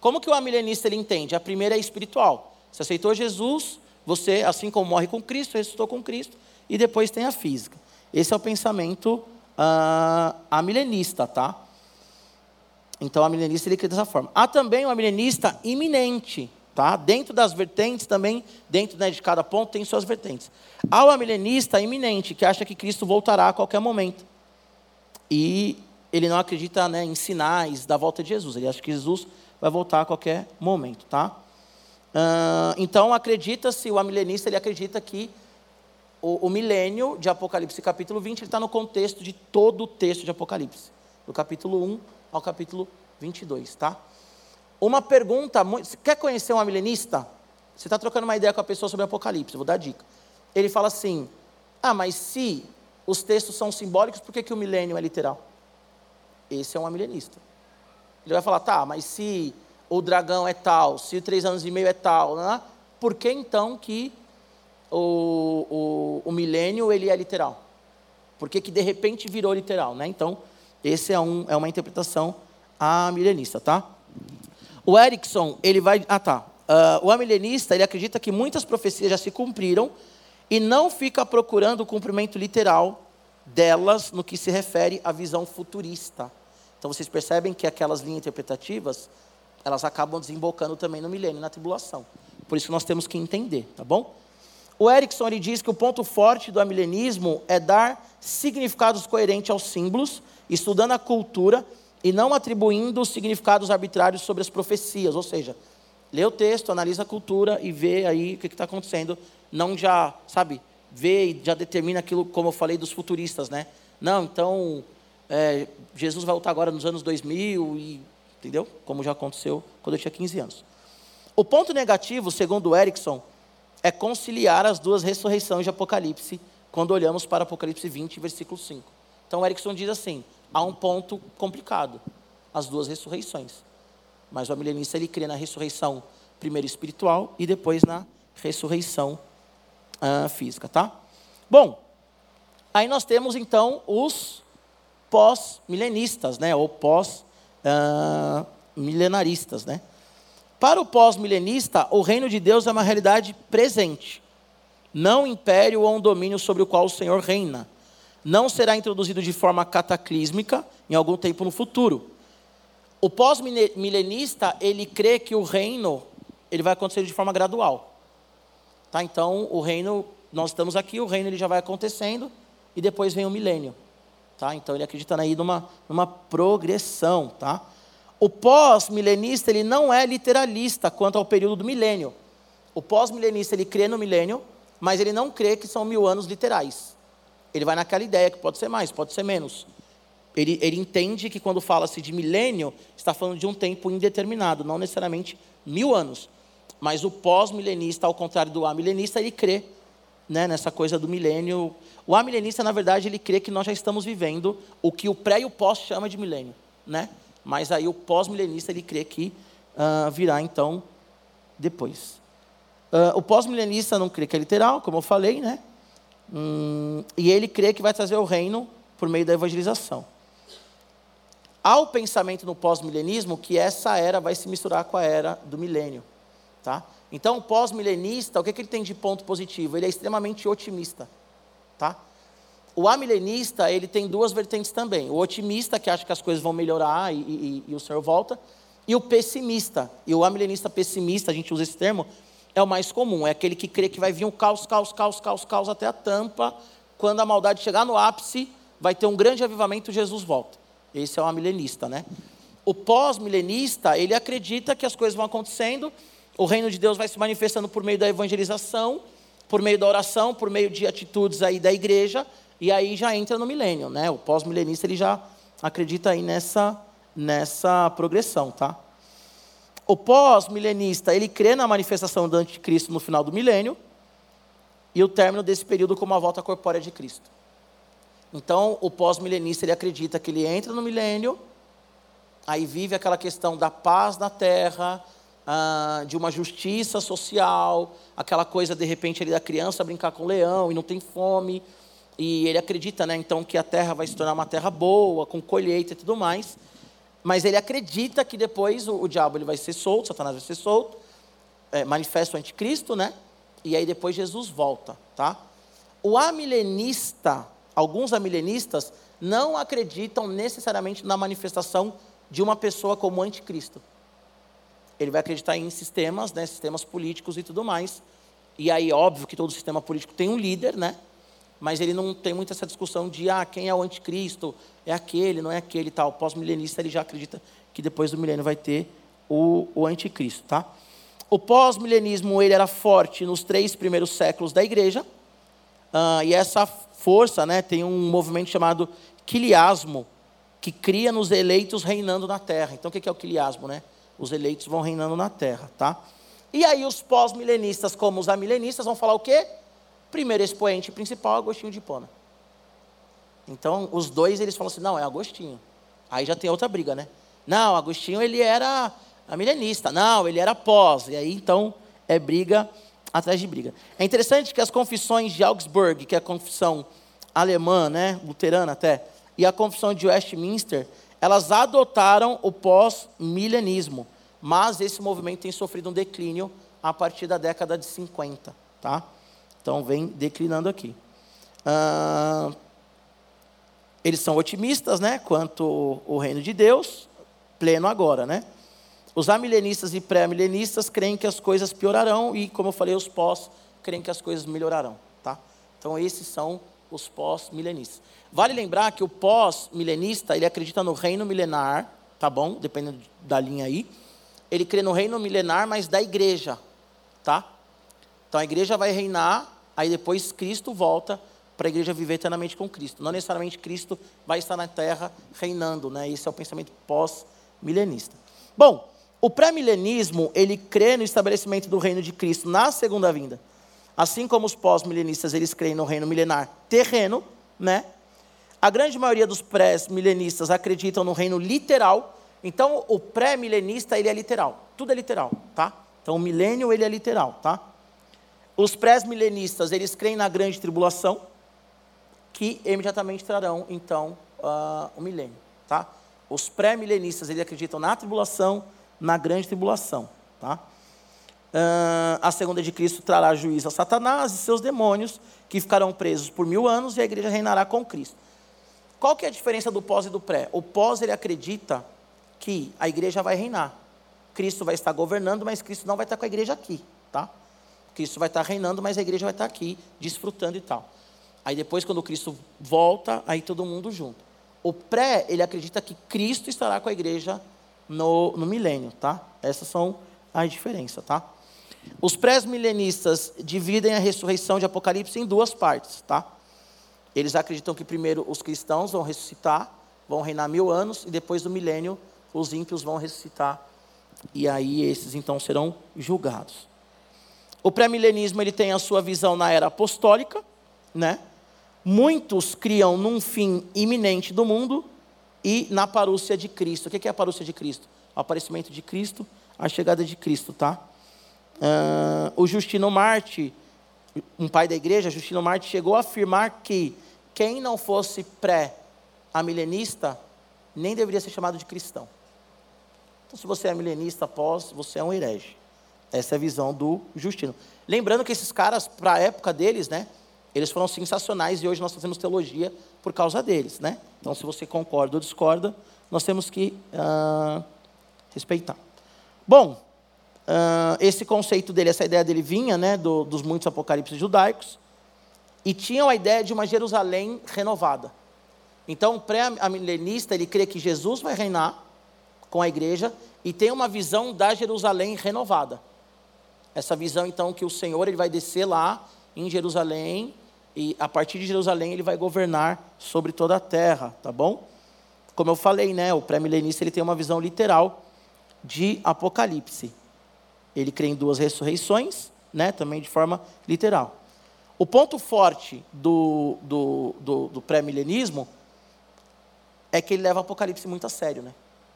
Como que o amilenista ele entende? A primeira é espiritual. Você aceitou Jesus, você, assim como morre com Cristo, ressuscitou com Cristo, e depois tem a física. Esse é o pensamento uh, amilenista, tá? Então, o amilenista ele cria dessa forma. Há também o amilenista iminente, tá? Dentro das vertentes também, dentro né, de cada ponto tem suas vertentes. Há o amilenista iminente, que acha que Cristo voltará a qualquer momento. E ele não acredita né, em sinais da volta de Jesus. Ele acha que Jesus vai voltar a qualquer momento, tá? Uh, então acredita-se, o amilenista ele acredita que o, o, milênio de Apocalipse capítulo 20 está no contexto de todo o texto de Apocalipse, do capítulo 1 ao capítulo 22, tá? Uma pergunta, você quer conhecer um amilenista? Você está trocando uma ideia com a pessoa sobre Apocalipse, vou dar dica. Ele fala assim, ah, mas se os textos são simbólicos, por que, que o milênio é literal? Esse é um amilenista. Ele vai falar, tá, mas se o dragão é tal, se o três anos e meio é tal, né? por que então que o, o, o milênio ele é literal? Por que, que de repente virou literal? Né? Então, esse é, um, é uma interpretação amilenista, tá? O Erickson, ele vai... Ah, tá. Uh, o amilenista, ele acredita que muitas profecias já se cumpriram e não fica procurando o cumprimento literal delas no que se refere à visão futurista. Então vocês percebem que aquelas linhas interpretativas, elas acabam desembocando também no milênio, na tribulação. Por isso nós temos que entender, tá bom? O Erickson ele diz que o ponto forte do amilenismo é dar significados coerentes aos símbolos, estudando a cultura e não atribuindo significados arbitrários sobre as profecias. Ou seja, lê o texto, analisa a cultura e vê aí o que está acontecendo. Não já, sabe, vê e já determina aquilo, como eu falei, dos futuristas, né? Não, então é, Jesus vai voltar agora nos anos 2000, e, entendeu? Como já aconteceu quando eu tinha 15 anos. O ponto negativo, segundo Erickson, é conciliar as duas ressurreições de Apocalipse, quando olhamos para Apocalipse 20, versículo 5. Então, Erickson diz assim: há um ponto complicado, as duas ressurreições. Mas o amilenista ele crê na ressurreição, primeiro espiritual e depois na ressurreição uh, física, tá? Bom, aí nós temos então os pós-milenistas, né, ou pós-milenaristas, uh, né? Para o pós-milenista, o reino de Deus é uma realidade presente, não um império ou um domínio sobre o qual o Senhor reina. Não será introduzido de forma cataclísmica em algum tempo no futuro. O pós-milenista, ele crê que o reino ele vai acontecer de forma gradual. Tá? Então, o reino, nós estamos aqui, o reino ele já vai acontecendo e depois vem o milênio. Tá? Então ele acredita aí numa, numa progressão. Tá? O pós-milenista ele não é literalista quanto ao período do milênio. O pós-milenista ele crê no milênio, mas ele não crê que são mil anos literais. Ele vai naquela ideia que pode ser mais, pode ser menos. Ele, ele entende que quando fala-se de milênio, está falando de um tempo indeterminado, não necessariamente mil anos. Mas o pós-milenista, ao contrário do amilenista, ele crê né, nessa coisa do milênio. O amilenista, na verdade, ele crê que nós já estamos vivendo o que o pré e o pós chama de milênio. Né? Mas aí o pós-milenista, ele crê que uh, virá, então, depois. Uh, o pós-milenista não crê que é literal, como eu falei, né? Hum, e ele crê que vai trazer o reino por meio da evangelização. Há o pensamento no pós-milenismo que essa era vai se misturar com a era do milênio. Tá? Então, o pós-milenista, o que, que ele tem de ponto positivo? Ele é extremamente otimista. Tá? O amilenista, ele tem duas vertentes também. O otimista, que acha que as coisas vão melhorar e, e, e o Senhor volta. E o pessimista. E o amilenista pessimista, a gente usa esse termo, é o mais comum, é aquele que crê que vai vir um caos, caos, caos, caos, caos até a tampa. Quando a maldade chegar no ápice, vai ter um grande avivamento, Jesus volta. Esse é o milenista, né? O pós-milenista, ele acredita que as coisas vão acontecendo, o reino de Deus vai se manifestando por meio da evangelização, por meio da oração, por meio de atitudes aí da igreja, e aí já entra no milênio, né? O pós-milenista ele já acredita aí nessa nessa progressão, tá? O pós-milenista, ele crê na manifestação do anticristo no final do milênio e o término desse período como a volta corpórea de Cristo. Então, o pós-milenista, ele acredita que ele entra no milênio, aí vive aquela questão da paz na terra, ah, de uma justiça social, aquela coisa, de repente, ali da criança brincar com o leão e não tem fome, e ele acredita, né, então, que a terra vai se tornar uma terra boa, com colheita e tudo mais. Mas ele acredita que depois o, o diabo ele vai ser solto, Satanás vai ser solto, é, manifesta o anticristo, né? E aí depois Jesus volta, tá? O amilenista, alguns amilenistas não acreditam necessariamente na manifestação de uma pessoa como anticristo. Ele vai acreditar em sistemas, né, sistemas políticos e tudo mais. E aí, óbvio que todo sistema político tem um líder, né? Mas ele não tem muito essa discussão de ah, quem é o anticristo, é aquele, não é aquele e tal. O pós-milenista ele já acredita que depois do milênio vai ter o, o anticristo, tá? O pós-milenismo ele era forte nos três primeiros séculos da igreja, uh, e essa força né, tem um movimento chamado quiliasmo, que cria nos eleitos reinando na terra. Então o que é o quiliasmo? Né? Os eleitos vão reinando na terra, tá? E aí os pós-milenistas, como os amilenistas, vão falar o quê? Primeiro expoente principal, Agostinho de Hipona. Então, os dois, eles falam assim, não, é Agostinho. Aí já tem outra briga, né? Não, Agostinho, ele era milenista. Não, ele era pós. E aí, então, é briga atrás de briga. É interessante que as confissões de Augsburg, que é a confissão alemã, né, luterana até, e a confissão de Westminster, elas adotaram o pós-milenismo. Mas esse movimento tem sofrido um declínio a partir da década de 50, tá? Então, vem declinando aqui. Ah, eles são otimistas, né, quanto o reino de Deus, pleno agora, né? Os amilenistas e pré-milenistas creem que as coisas piorarão e, como eu falei, os pós creem que as coisas melhorarão, tá? Então, esses são os pós-milenistas. Vale lembrar que o pós-milenista, ele acredita no reino milenar, tá bom? Dependendo da linha aí. Ele crê no reino milenar, mas da igreja, tá? Então a igreja vai reinar, aí depois Cristo volta para a igreja viver eternamente com Cristo. Não necessariamente Cristo vai estar na terra reinando, né? Esse é o pensamento pós-milenista. Bom, o pré-milenismo, ele crê no estabelecimento do reino de Cristo na segunda vinda. Assim como os pós-milenistas, eles creem no reino milenar terreno, né? A grande maioria dos pré-milenistas acreditam no reino literal. Então, o pré-milenista, ele é literal. Tudo é literal, tá? Então, o milênio, ele é literal, tá? Os pré-milenistas, eles creem na grande tribulação, que imediatamente trarão, então, uh, o milênio. Tá? Os pré-milenistas, eles acreditam na tribulação, na grande tribulação. Tá? Uh, a segunda de Cristo trará juízo a Satanás e seus demônios, que ficarão presos por mil anos, e a igreja reinará com Cristo. Qual que é a diferença do pós e do pré? O pós, ele acredita que a igreja vai reinar. Cristo vai estar governando, mas Cristo não vai estar com a igreja aqui. Tá? Cristo vai estar reinando, mas a igreja vai estar aqui, desfrutando e tal. Aí depois, quando Cristo volta, aí todo mundo junto. O pré, ele acredita que Cristo estará com a igreja no, no milênio, tá? Essas são as diferenças, tá? Os pré-milenistas dividem a ressurreição de Apocalipse em duas partes, tá? Eles acreditam que primeiro os cristãos vão ressuscitar, vão reinar mil anos, e depois do milênio os ímpios vão ressuscitar, e aí esses então serão julgados. O pré-milenismo ele tem a sua visão na era apostólica, né? Muitos criam num fim iminente do mundo e na parúcia de Cristo. O que é a parúcia de Cristo? O aparecimento de Cristo, a chegada de Cristo, tá? Uh, o Justino Marte, um pai da igreja, Justino Marte, chegou a afirmar que quem não fosse pré-milenista nem deveria ser chamado de cristão. Então, se você é milenista após, você é um herege. Essa é a visão do Justino. Lembrando que esses caras, para a época deles, né, eles foram sensacionais e hoje nós fazemos teologia por causa deles. Né? Então, se você concorda ou discorda, nós temos que uh, respeitar. Bom, uh, esse conceito dele, essa ideia dele vinha né, do, dos muitos apocalipses judaicos, e tinham a ideia de uma Jerusalém renovada. Então, o pré-milenista, ele crê que Jesus vai reinar com a igreja e tem uma visão da Jerusalém renovada. Essa visão, então, que o Senhor ele vai descer lá em Jerusalém e a partir de Jerusalém ele vai governar sobre toda a terra, tá bom? Como eu falei, né, o pré-milenista ele tem uma visão literal de Apocalipse. Ele crê em duas ressurreições, né, também de forma literal. O ponto forte do, do, do, do pré-milenismo é que ele leva o Apocalipse muito a sério, né?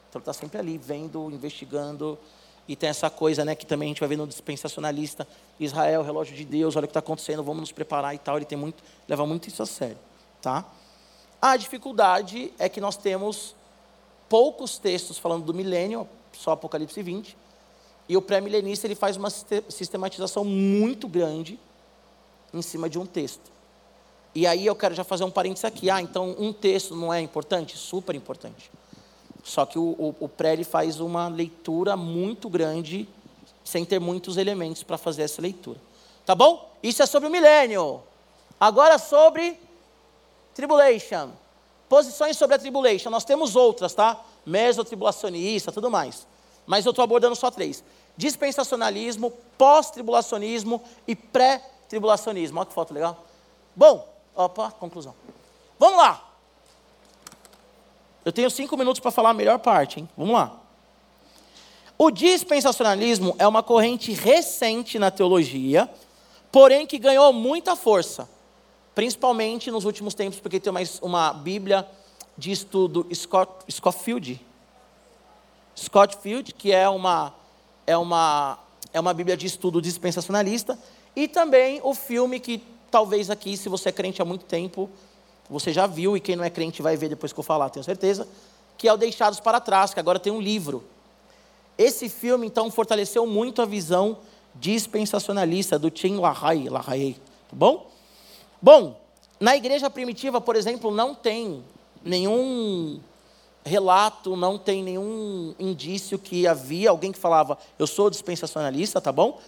Então ele está sempre ali, vendo, investigando, e tem essa coisa, né, que também a gente vai ver no dispensacionalista, Israel, relógio de Deus, olha o que está acontecendo, vamos nos preparar e tal. Ele tem muito, leva muito isso a sério, tá? A dificuldade é que nós temos poucos textos falando do milênio, só Apocalipse 20, e o pré-milenista ele faz uma sistematização muito grande em cima de um texto. E aí eu quero já fazer um parênteses aqui. Ah, então um texto não é importante? Super importante. Só que o, o, o pré faz uma leitura muito grande, sem ter muitos elementos para fazer essa leitura. Tá bom? Isso é sobre o milênio. Agora sobre tribulation. Posições sobre a tribulation. Nós temos outras, tá? Mesotribulacionista, tudo mais mas eu estou abordando só três: dispensacionalismo, pós-tribulacionismo e pré-tribulacionismo. Olha que foto legal. Bom, opa, conclusão. Vamos lá. Eu tenho cinco minutos para falar a melhor parte, hein? Vamos lá. O dispensacionalismo é uma corrente recente na teologia, porém que ganhou muita força, principalmente nos últimos tempos, porque tem uma, uma Bíblia de estudo Scott, Scofield, Scott Field, que é uma, é uma, é uma Bíblia de estudo dispensacionalista, e também o filme que talvez aqui, se você é crente há muito tempo, você já viu, e quem não é crente vai ver depois que eu falar, tenho certeza, que é o Deixados para Trás, que agora tem um livro. Esse filme, então, fortaleceu muito a visão dispensacionalista do Tim LaHaye, LaHaye tá bom? Bom, na igreja primitiva, por exemplo, não tem nenhum relato, não tem nenhum indício que havia alguém que falava, eu sou dispensacionalista, tá bom?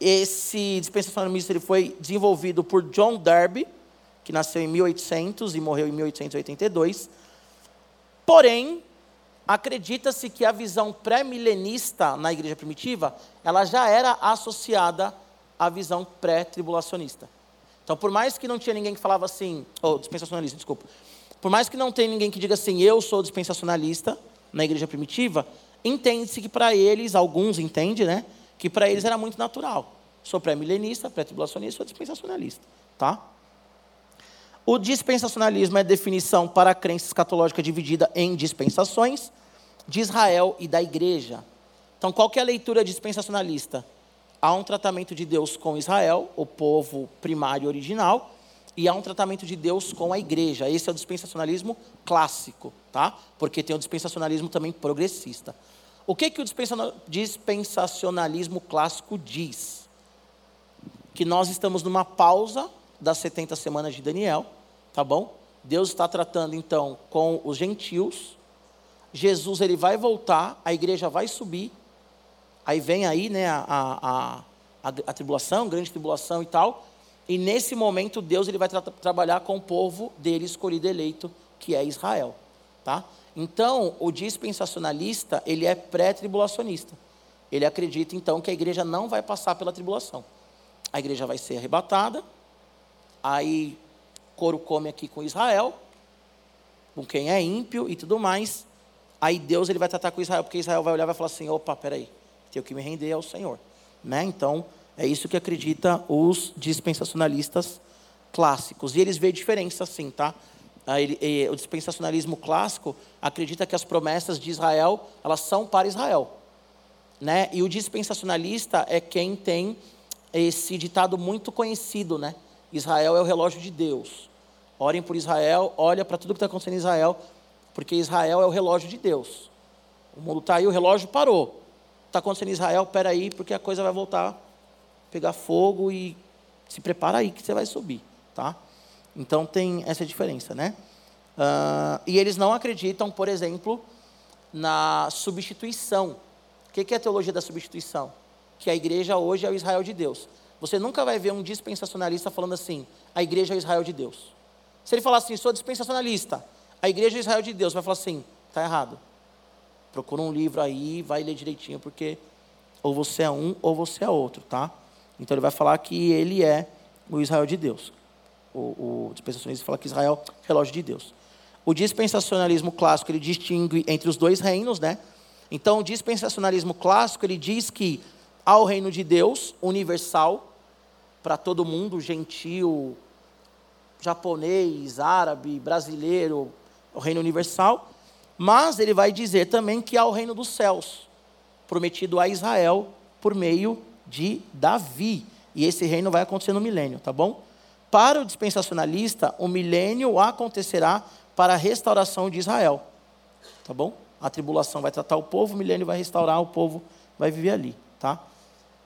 Esse dispensacionalista ele foi desenvolvido por John Darby, que nasceu em 1800 e morreu em 1882. Porém, acredita-se que a visão pré-milenista na igreja primitiva, ela já era associada à visão pré-tribulacionista. Então, por mais que não tinha ninguém que falava assim, ou oh, dispensacionalista, desculpa, por mais que não tenha ninguém que diga assim, eu sou dispensacionalista na igreja primitiva, entende-se que para eles, alguns entendem, né? Que para eles era muito natural. Sou pré-milenista, pré-tribulacionista, sou dispensacionalista, tá? O dispensacionalismo é definição para a crença escatológica dividida em dispensações de Israel e da igreja. Então, qual que é a leitura dispensacionalista? Há um tratamento de Deus com Israel, o povo primário original, e há um tratamento de Deus com a igreja. Esse é o dispensacionalismo clássico, tá? Porque tem o dispensacionalismo também progressista. O que, que o dispensacionalismo clássico diz? Que nós estamos numa pausa das 70 semanas de Daniel, tá bom? Deus está tratando então com os gentios. Jesus ele vai voltar, a igreja vai subir. Aí vem aí, né, a, a, a, a tribulação, grande tribulação e tal. E nesse momento Deus ele vai tra trabalhar com o povo dele escolhido eleito, que é Israel, tá? Então, o dispensacionalista, ele é pré-tribulacionista. Ele acredita então que a igreja não vai passar pela tribulação. A igreja vai ser arrebatada. Aí couro come aqui com Israel, com quem é ímpio e tudo mais. Aí Deus ele vai tratar com Israel, porque Israel vai olhar e vai falar assim: opa, peraí, tenho que me render ao Senhor. Né? Então, é isso que acredita os dispensacionalistas clássicos. E eles veem diferença sim, tá? O dispensacionalismo clássico acredita que as promessas de Israel, elas são para Israel. Né? E o dispensacionalista é quem tem esse ditado muito conhecido, né? Israel é o relógio de Deus. Orem por Israel, olha para tudo que está acontecendo em Israel, porque Israel é o relógio de Deus. O mundo está aí, o relógio parou. Está acontecendo em Israel, peraí, porque a coisa vai voltar pegar fogo e se prepara aí que você vai subir, tá? Então tem essa diferença, né? Uh, e eles não acreditam, por exemplo, na substituição. O que é a teologia da substituição? que a igreja hoje é o Israel de Deus. Você nunca vai ver um dispensacionalista falando assim, a igreja é o Israel de Deus. Se ele falar assim, sou dispensacionalista, a igreja o Israel de Deus, vai falar assim, está errado. Procura um livro aí, vai ler direitinho, porque ou você é um ou você é outro, tá? Então ele vai falar que ele é o Israel de Deus. O, o dispensacionalista fala que Israel é relógio de Deus. O dispensacionalismo clássico ele distingue entre os dois reinos, né? Então o dispensacionalismo clássico ele diz que há o reino de Deus universal para todo mundo, gentil, japonês, árabe, brasileiro, o reino universal. Mas ele vai dizer também que há o reino dos céus, prometido a Israel por meio de Davi. E esse reino vai acontecer no milênio, tá bom? Para o dispensacionalista, o milênio acontecerá para a restauração de Israel. Tá bom? A tribulação vai tratar o povo, o milênio vai restaurar, o povo vai viver ali, tá?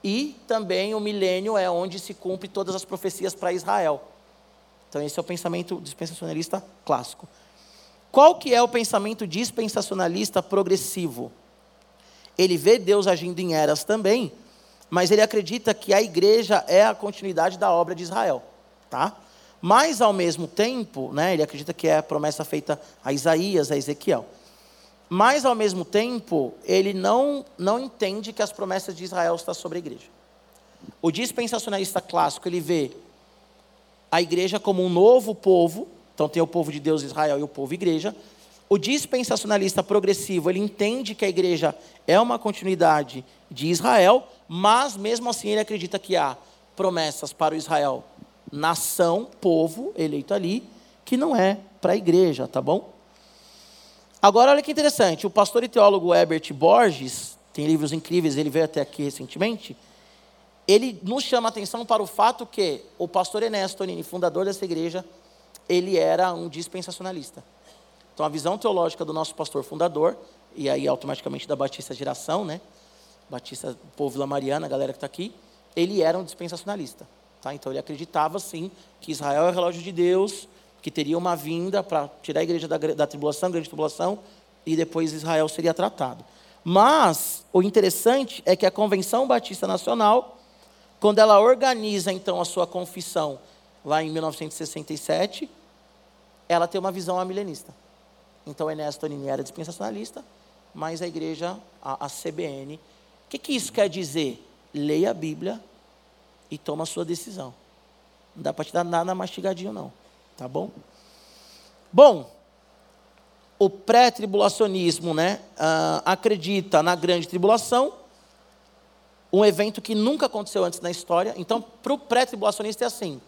E também o milênio é onde se cumpre todas as profecias para Israel. Então esse é o pensamento dispensacionalista clássico. Qual que é o pensamento dispensacionalista progressivo? Ele vê Deus agindo em eras também, mas ele acredita que a igreja é a continuidade da obra de Israel, tá? Mas ao mesmo tempo, né, ele acredita que é a promessa feita a Isaías, a Ezequiel. Mas ao mesmo tempo, ele não não entende que as promessas de Israel estão sobre a igreja. O dispensacionalista clássico, ele vê a igreja como um novo povo, então tem o povo de Deus Israel e o povo igreja. O dispensacionalista progressivo, ele entende que a igreja é uma continuidade de Israel, mas mesmo assim ele acredita que há promessas para o Israel, nação, povo eleito ali, que não é para a igreja, tá bom? Agora olha que interessante, o pastor e teólogo Herbert Borges, tem livros incríveis, ele veio até aqui recentemente, ele nos chama atenção para o fato que o pastor Ernesto Tonini, fundador dessa igreja, ele era um dispensacionalista. Então, a visão teológica do nosso pastor fundador, e aí automaticamente da Batista Geração, né? Batista, povo Vila Mariana, a galera que está aqui, ele era um dispensacionalista. Tá? Então, ele acreditava, sim, que Israel é o relógio de Deus, que teria uma vinda para tirar a igreja da, da tribulação, grande tribulação, e depois Israel seria tratado. Mas, o interessante é que a Convenção Batista Nacional, quando ela organiza, então, a sua confissão lá em 1967, ela tem uma visão amilenista. Então, Ernesto Tonini era dispensacionalista, mas a igreja, a, a CBN. O que, que isso quer dizer? Leia a Bíblia e toma a sua decisão. Não dá para te dar nada mastigadinho, não. Tá bom? Bom, o pré-tribulacionismo né, uh, acredita na grande tribulação, um evento que nunca aconteceu antes na história. Então, para o pré-tribulacionista é assim: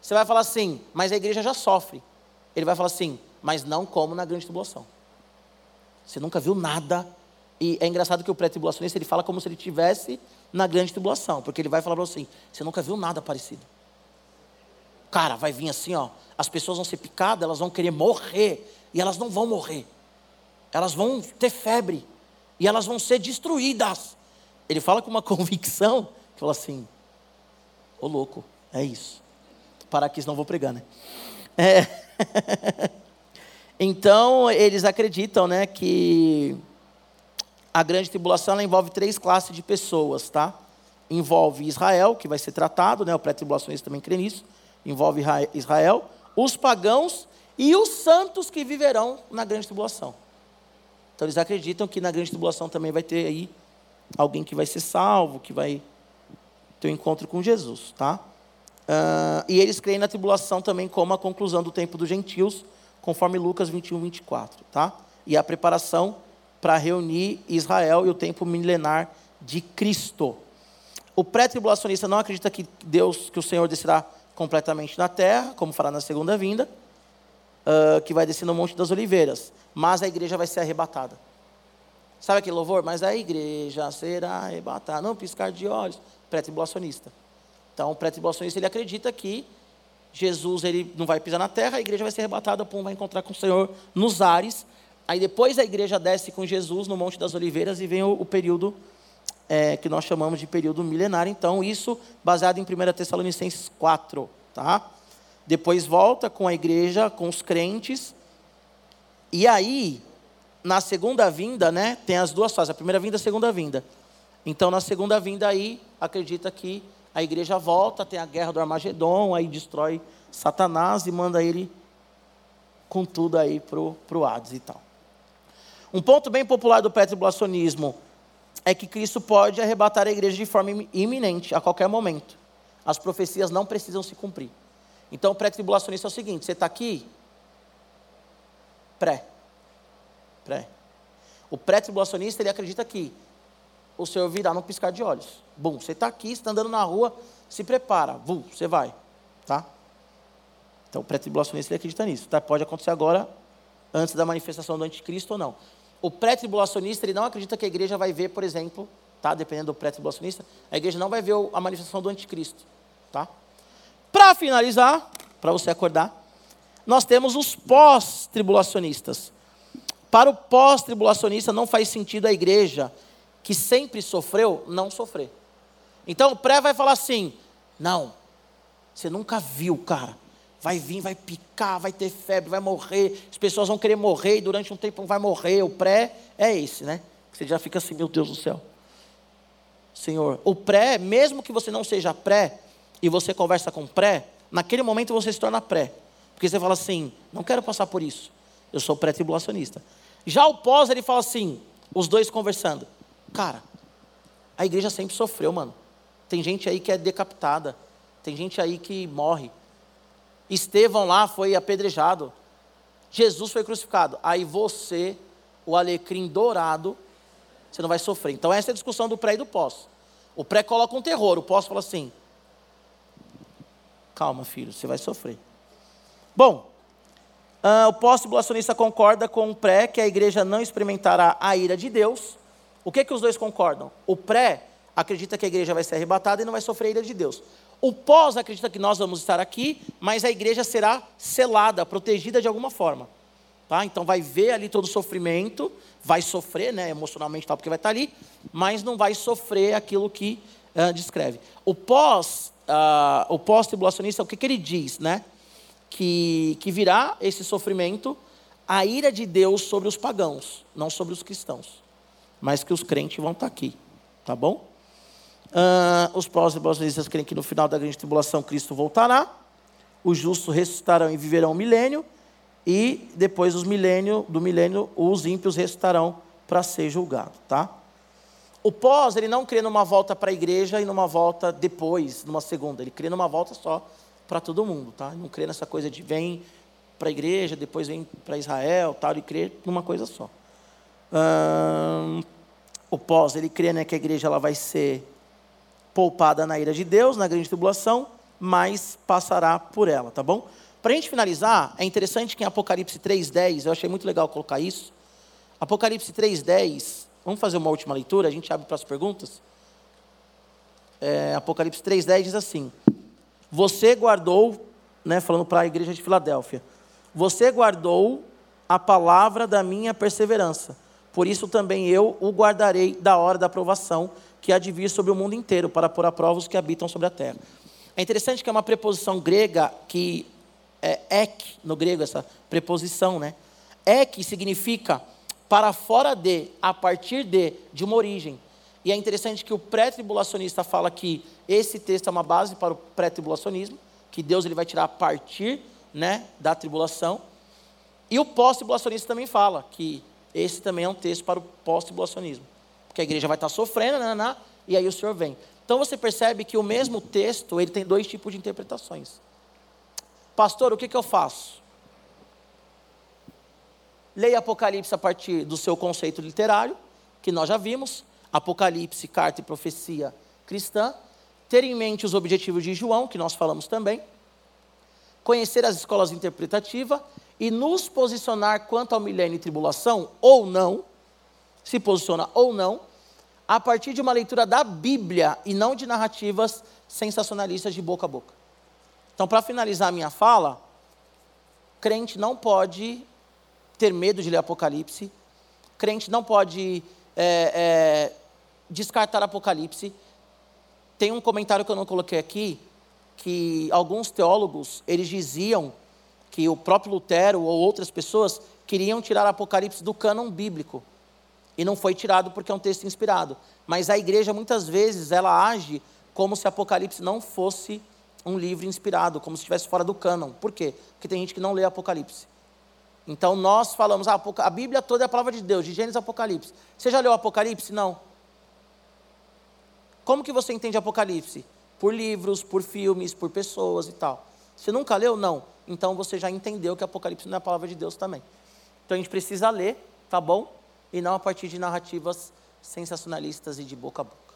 você vai falar assim, mas a igreja já sofre. Ele vai falar assim, mas não como na grande tribulação. Você nunca viu nada. E é engraçado que o pré-tribulacionista ele fala como se ele tivesse na grande tribulação, porque ele vai falar assim: você nunca viu nada parecido. Cara, vai vir assim, ó. As pessoas vão ser picadas, elas vão querer morrer. E elas não vão morrer. Elas vão ter febre. E elas vão ser destruídas. Ele fala com uma (laughs) convicção que fala assim: Ô louco, é isso parar aqui, senão vou pregar, né? É. (laughs) então, eles acreditam, né, que a grande tribulação envolve três classes de pessoas, tá? Envolve Israel, que vai ser tratado, né? O pré-tribulacionista também crê nisso. Envolve Israel, os pagãos e os santos que viverão na grande tribulação. Então, eles acreditam que na grande tribulação também vai ter aí alguém que vai ser salvo, que vai ter um encontro com Jesus, tá? Uh, e eles creem na tribulação também como a conclusão do tempo dos gentios, conforme Lucas 21, 24. Tá? E a preparação para reunir Israel e o tempo milenar de Cristo. O pré-tribulacionista não acredita que Deus, que o Senhor descerá completamente na terra, como fará na segunda vinda, uh, que vai descer no Monte das Oliveiras, mas a igreja vai ser arrebatada. Sabe aquele louvor? Mas a igreja será arrebatada. Não piscar de olhos. Pré-tribulacionista. Então, o pré-tribulacionista ele acredita que Jesus ele não vai pisar na terra, a igreja vai ser arrebatada, pum, vai encontrar com o Senhor nos ares. Aí depois a igreja desce com Jesus no Monte das Oliveiras e vem o, o período é, que nós chamamos de período milenário. Então, isso baseado em 1 Tessalonicenses 4. Tá? Depois volta com a igreja, com os crentes. E aí, na segunda vinda, né, tem as duas fases, a primeira vinda e a segunda vinda. Então, na segunda vinda aí, acredita que a igreja volta, tem a guerra do Armagedon, aí destrói Satanás e manda ele com tudo aí pro, pro Hades e tal. Um ponto bem popular do pré-tribulacionismo é que Cristo pode arrebatar a igreja de forma iminente, a qualquer momento. As profecias não precisam se cumprir. Então, o pré-tribulacionista é o seguinte: você está aqui? Pré. O pré-tribulacionista, ele acredita que o Senhor virá num piscar de olhos. Bom, você está aqui, está andando na rua, se prepara. Vum, você vai. Tá? Então, o pré-tribulacionista, ele acredita nisso. Tá? Pode acontecer agora, antes da manifestação do anticristo ou não. O pré-tribulacionista, ele não acredita que a igreja vai ver, por exemplo, tá? dependendo do pré-tribulacionista, a igreja não vai ver a manifestação do anticristo. Tá? Para finalizar, para você acordar, nós temos os pós-tribulacionistas. Para o pós-tribulacionista, não faz sentido a igreja que sempre sofreu não sofrer. Então o pré vai falar assim: não, você nunca viu, cara. Vai vir, vai picar, vai ter febre, vai morrer. As pessoas vão querer morrer e durante um tempo vai morrer. O pré é esse, né? Você já fica assim, meu Deus do céu. Senhor, o pré, mesmo que você não seja pré, e você conversa com pré, naquele momento você se torna pré. Porque você fala assim, não quero passar por isso. Eu sou pré-tribulacionista. Já o pós, ele fala assim, os dois conversando. Cara, a igreja sempre sofreu, mano. Tem gente aí que é decapitada. Tem gente aí que morre. Estevão lá foi apedrejado. Jesus foi crucificado. Aí você, o alecrim dourado, você não vai sofrer. Então essa é a discussão do pré e do pós. O pré coloca um terror, o pós fala assim: calma, filho, você vai sofrer. Bom, uh, o pós-tribulacionista concorda com o pré que a igreja não experimentará a ira de Deus. O que, que os dois concordam? O pré acredita que a igreja vai ser arrebatada e não vai sofrer a ira de Deus. O pós acredita que nós vamos estar aqui, mas a igreja será selada, protegida de alguma forma. Tá? Então vai ver ali todo o sofrimento, vai sofrer né, emocionalmente, tal, porque vai estar ali, mas não vai sofrer aquilo que uh, descreve. O pós, uh, o pós-tribulacionista, o que, que ele diz? Né? Que, que virá esse sofrimento, a ira de Deus sobre os pagãos, não sobre os cristãos. Mas que os crentes vão estar aqui. Tá bom? Uh, os pós-tribulacionistas creem que no final da grande tribulação Cristo voltará, os justos ressuscitarão e viverão um milênio, e depois dos milênio, do milênio, os ímpios ressuscitarão para ser julgado, tá? O pós, ele não crê numa volta para a igreja e numa volta depois, numa segunda. Ele crê numa volta só para todo mundo, tá? Não crê nessa coisa de vem para a igreja, depois vem para Israel, tal. Ele crê numa coisa só. o pós, ele crê né, que a igreja ela vai ser poupada na ira de Deus, na grande tribulação, mas passará por ela, tá bom? Para a gente finalizar, é interessante que em Apocalipse 3,10, eu achei muito legal colocar isso. Apocalipse 3,10, vamos fazer uma última leitura, a gente abre para as perguntas. É, Apocalipse 3,10 diz assim: Você guardou, né, falando para a igreja de Filadélfia, você guardou a palavra da minha perseverança, por isso também eu o guardarei da hora da aprovação que há de vir sobre o mundo inteiro para pôr a prova os que habitam sobre a terra. É interessante que é uma preposição grega que é ek no grego, essa preposição, né? Ek significa para fora de, a partir de, de uma origem. E é interessante que o pré-tribulacionista fala que esse texto é uma base para o pré-tribulacionismo, que Deus ele vai tirar a partir né, da tribulação. E o pós-tribulacionista também fala que esse também é um texto para o pós-tribulacionismo porque a igreja vai estar sofrendo, né, né, e aí o Senhor vem. Então você percebe que o mesmo texto ele tem dois tipos de interpretações. Pastor, o que, que eu faço? Leia Apocalipse a partir do seu conceito literário, que nós já vimos, Apocalipse, carta e profecia cristã, ter em mente os objetivos de João, que nós falamos também, conhecer as escolas interpretativas e nos posicionar quanto ao milênio e tribulação, ou não, se posiciona ou não, a partir de uma leitura da Bíblia e não de narrativas sensacionalistas de boca a boca. Então, para finalizar a minha fala, crente não pode ter medo de ler Apocalipse, crente não pode é, é, descartar Apocalipse. Tem um comentário que eu não coloquei aqui, que alguns teólogos, eles diziam que o próprio Lutero ou outras pessoas queriam tirar Apocalipse do cânon bíblico E não foi tirado porque é um texto inspirado. Mas a igreja, muitas vezes, ela age como se Apocalipse não fosse um livro inspirado, como se estivesse fora do cânon. Por quê? Porque tem gente que não lê Apocalipse. Então nós falamos, ah, a Bíblia toda é a palavra de Deus, de Gênesis a Apocalipse. Você já leu Apocalipse? Não. Como que você entende Apocalipse? Por livros, por filmes, por pessoas e tal. Você nunca leu? Não. Então você já entendeu que Apocalipse não é a palavra de Deus também. Então a gente precisa ler, tá bom? E não a partir de narrativas sensacionalistas e de boca a boca.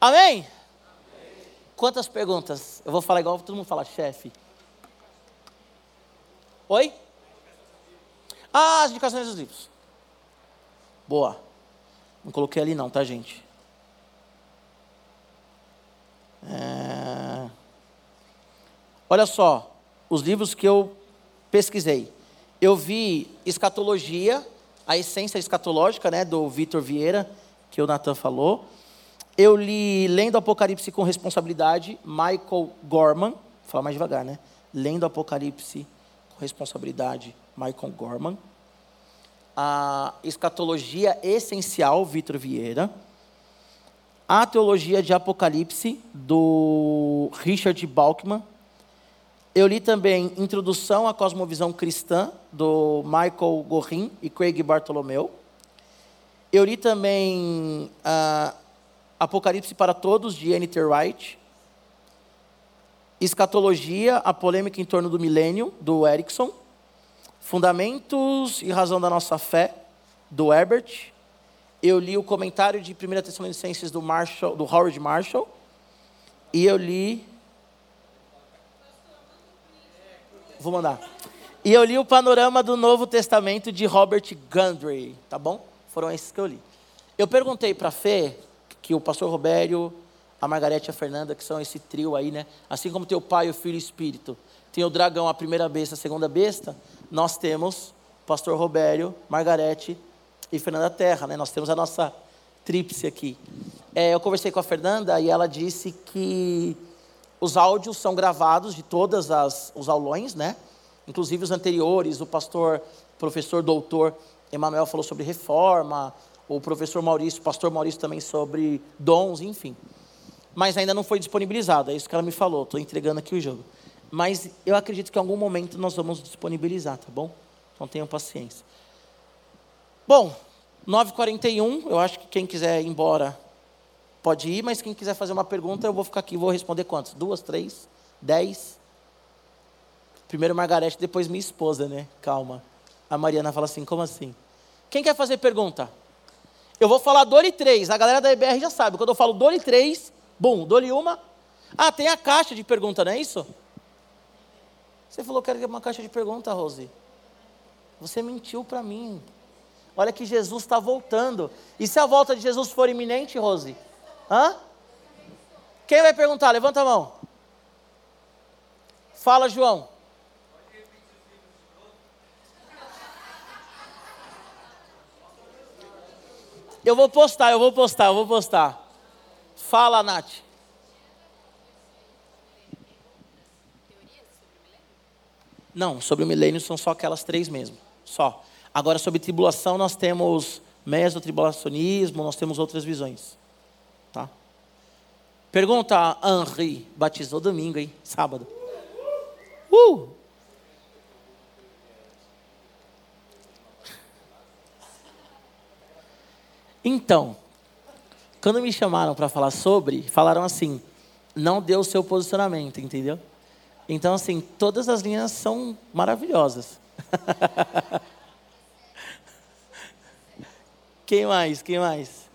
Amém? Amém. Quantas perguntas? Eu vou falar igual todo mundo fala, chefe. Oi? Ah, as indicações dos livros. Boa. Não coloquei ali não, tá, gente? É... Olha só, os livros que eu pesquisei. Eu vi Escatologia, a essência escatológica, né, do Vitor Vieira, que o Nathan falou. Eu li Lendo Apocalipse com Responsabilidade, Michael Gorman. Vou falar mais devagar, né? Lendo Apocalipse com Responsabilidade, Michael Gorman. A Escatologia Essencial, Vitor Vieira. A Teologia de Apocalipse, do Richard Balkman. Eu li também Introdução à Cosmovisão Cristã, do Michael Gorin e Craig Bartolomeu. Eu li também uh, Apocalipse para Todos, de N.T. Wright. Escatologia, a polêmica em torno do milênio, do Erickson. Fundamentos e razão da nossa fé, do Herbert. Eu li o comentário de 1 Tessalonicenses do, Marshall, do Howard Marshall. E eu li Vou mandar. E eu li o panorama do Novo Testamento de Robert Gundry, tá bom? Foram esses que eu li. Eu perguntei para a Fê, que o pastor Robério, a Margarete e a Fernanda, que são esse trio aí, né? Assim como tem o Pai, o Filho e o Espírito, tem o dragão, a primeira besta, a segunda besta, nós temos pastor Robério, Margarete e Fernanda Terra, né? Nós temos a nossa tríplice aqui. É, eu conversei com a Fernanda e ela disse que os áudios são gravados de todos os aulões, né? Inclusive os anteriores, o pastor, professor, doutor Emanuel falou sobre reforma, o professor Maurício, o pastor Maurício também sobre dons, enfim. Mas ainda não foi disponibilizado, é isso que ela me falou, estou entregando aqui o jogo. Mas eu acredito que em algum momento nós vamos disponibilizar, tá bom? Então tenham paciência. Bom, 9h41, eu acho que quem quiser ir embora pode ir, mas quem quiser fazer uma pergunta, eu vou ficar aqui e vou responder quantos? Duas, três, dez? Primeiro Margarete, depois minha esposa, né? Calma. A Mariana fala assim, como assim? Quem quer fazer pergunta? Eu vou falar dole três. A galera da EBR já sabe. Quando eu falo dole três, bum, dole uma. Ah, tem a caixa de pergunta, não é isso? Você falou que era uma caixa de pergunta, Rose. Você mentiu para mim. Olha que Jesus está voltando. E se a volta de Jesus for iminente, Rose? Hã? Quem vai perguntar? Levanta a mão. Fala, João. Eu vou postar, eu vou postar, eu vou postar. Fala, Nath. Não, sobre o milênio são só aquelas três mesmo. Só. Agora, sobre tribulação, nós temos mesotribulacionismo, nós temos outras visões. Tá? Pergunta a Henri, batizou domingo, hein? Sábado. Uh! Então, quando me chamaram para falar sobre, falaram assim: não deu o seu posicionamento, entendeu? Então, assim, todas as linhas são maravilhosas. (laughs) Quem mais? Quem mais?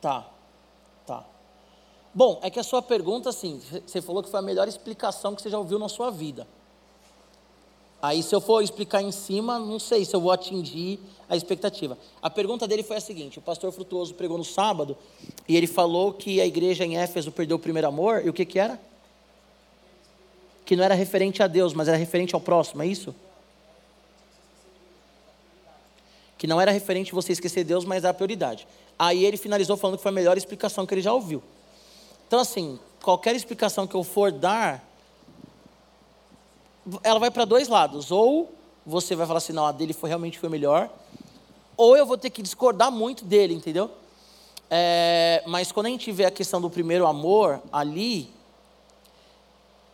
Tá, tá. Bom, é que a sua pergunta, assim, você falou que foi a melhor explicação que você já ouviu na sua vida. Aí, se eu for explicar em cima, não sei se eu vou atingir a expectativa. A pergunta dele foi a seguinte: o pastor Frutuoso pregou no sábado e ele falou que a igreja em Éfeso perdeu o primeiro amor, e o que, que era? Que não era referente a Deus, mas era referente ao próximo, é isso? Que não era referente você esquecer Deus, mas a prioridade. Aí ele finalizou falando que foi a melhor explicação que ele já ouviu. Então, assim, qualquer explicação que eu for dar, ela vai para dois lados. Ou você vai falar assim, não, a dele foi realmente foi melhor, ou eu vou ter que discordar muito dele, entendeu? É, mas quando a gente vê a questão do primeiro amor ali,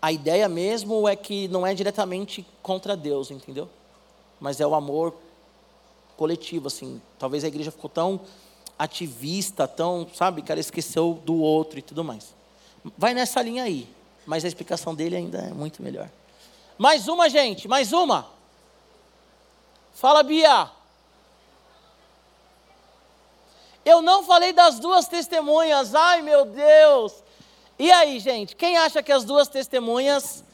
a ideia mesmo é que não é diretamente contra Deus, entendeu? Mas é o amor coletivo, assim. Talvez a igreja ficou tão ativista, tão, sabe, cara, esqueceu do outro e tudo mais. Vai nessa linha aí, mas a explicação dele ainda é muito melhor. Mais uma, gente, mais uma. Fala, Bia. Eu não falei das duas testemunhas, ai meu Deus. E aí, gente, quem acha que as duas testemunhas,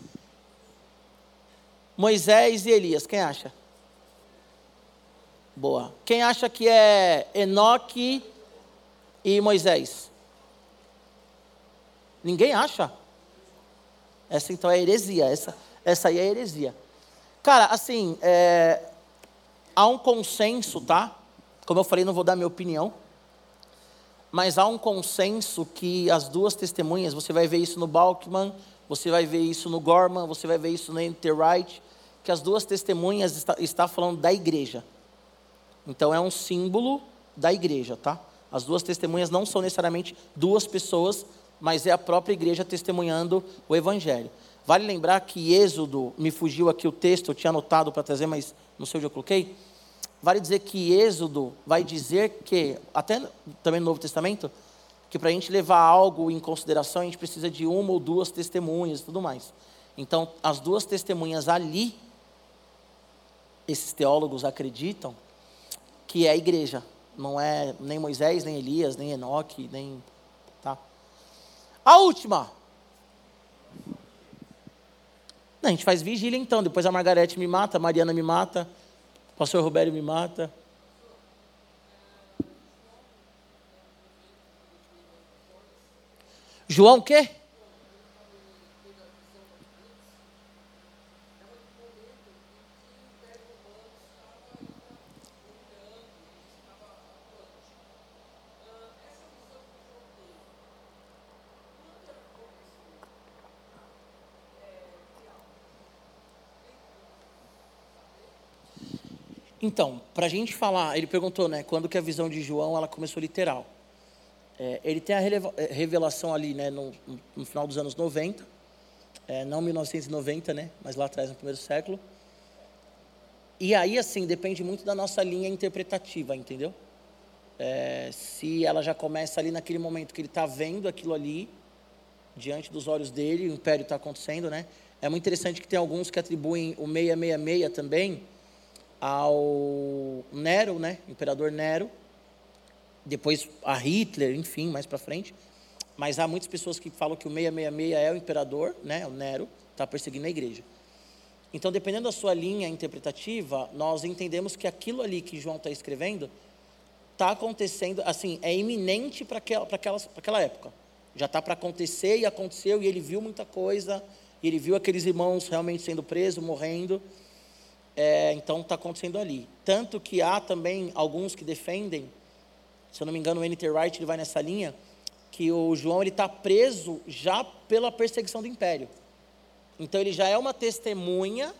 Moisés e Elias, quem acha? Boa. Quem acha que é Enoque e Moisés? Ninguém acha? Essa então é heresia. Essa, essa aí é heresia. Cara, assim, é, há um consenso, tá? Como eu falei, não vou dar minha opinião. Mas há um consenso que as duas testemunhas, você vai ver isso no Balkman, você vai ver isso no Gorman, você vai ver isso no Enterwright, que as duas testemunhas está, está falando da igreja. Então é um símbolo da igreja, tá? As duas testemunhas não são necessariamente duas pessoas, mas é a própria igreja testemunhando o evangelho. Vale lembrar que Êxodo, me fugiu aqui o texto, eu tinha anotado para trazer, mas não sei onde eu coloquei. Vale dizer que Êxodo vai dizer que, até também no Novo Testamento, que para a gente levar algo em consideração, a gente precisa de uma ou duas testemunhas e tudo mais. Então, as duas testemunhas ali, esses teólogos acreditam que é a igreja, não é nem Moisés, nem Elias, nem Enoque, nem. Tá? A última. Não, a gente faz vigília então, depois a Margarete me mata, a Mariana me mata, o pastor Roberto me mata. João o quê? Então, para a gente falar, ele perguntou, né, quando que a visão de João ela começou literal. É, ele tem a é, revelação ali, né, no, no final dos anos 90, é, não 1990, né, mas lá atrás no primeiro século. E aí, assim, depende muito da nossa linha interpretativa, entendeu? É, se ela já começa ali naquele momento que ele está vendo aquilo ali, diante dos olhos dele, o império está acontecendo, né? É muito interessante que tem alguns que atribuem o 666 também, ao Nero, né, imperador Nero, depois a Hitler, enfim, mais para frente. Mas há muitas pessoas que falam que o 666 é o imperador, né, o Nero, está perseguindo a igreja. Então, dependendo da sua linha interpretativa, nós entendemos que aquilo ali que João está escrevendo está acontecendo, assim, é iminente para aquela, aquela época. Já está para acontecer e aconteceu, e ele viu muita coisa, e ele viu aqueles irmãos realmente sendo presos, morrendo. É, então está acontecendo ali. Tanto que há também alguns que defendem, se eu não me engano, o N.T. Wright ele vai nessa linha, que o João ele está preso já pela perseguição do império. Então ele já é uma testemunha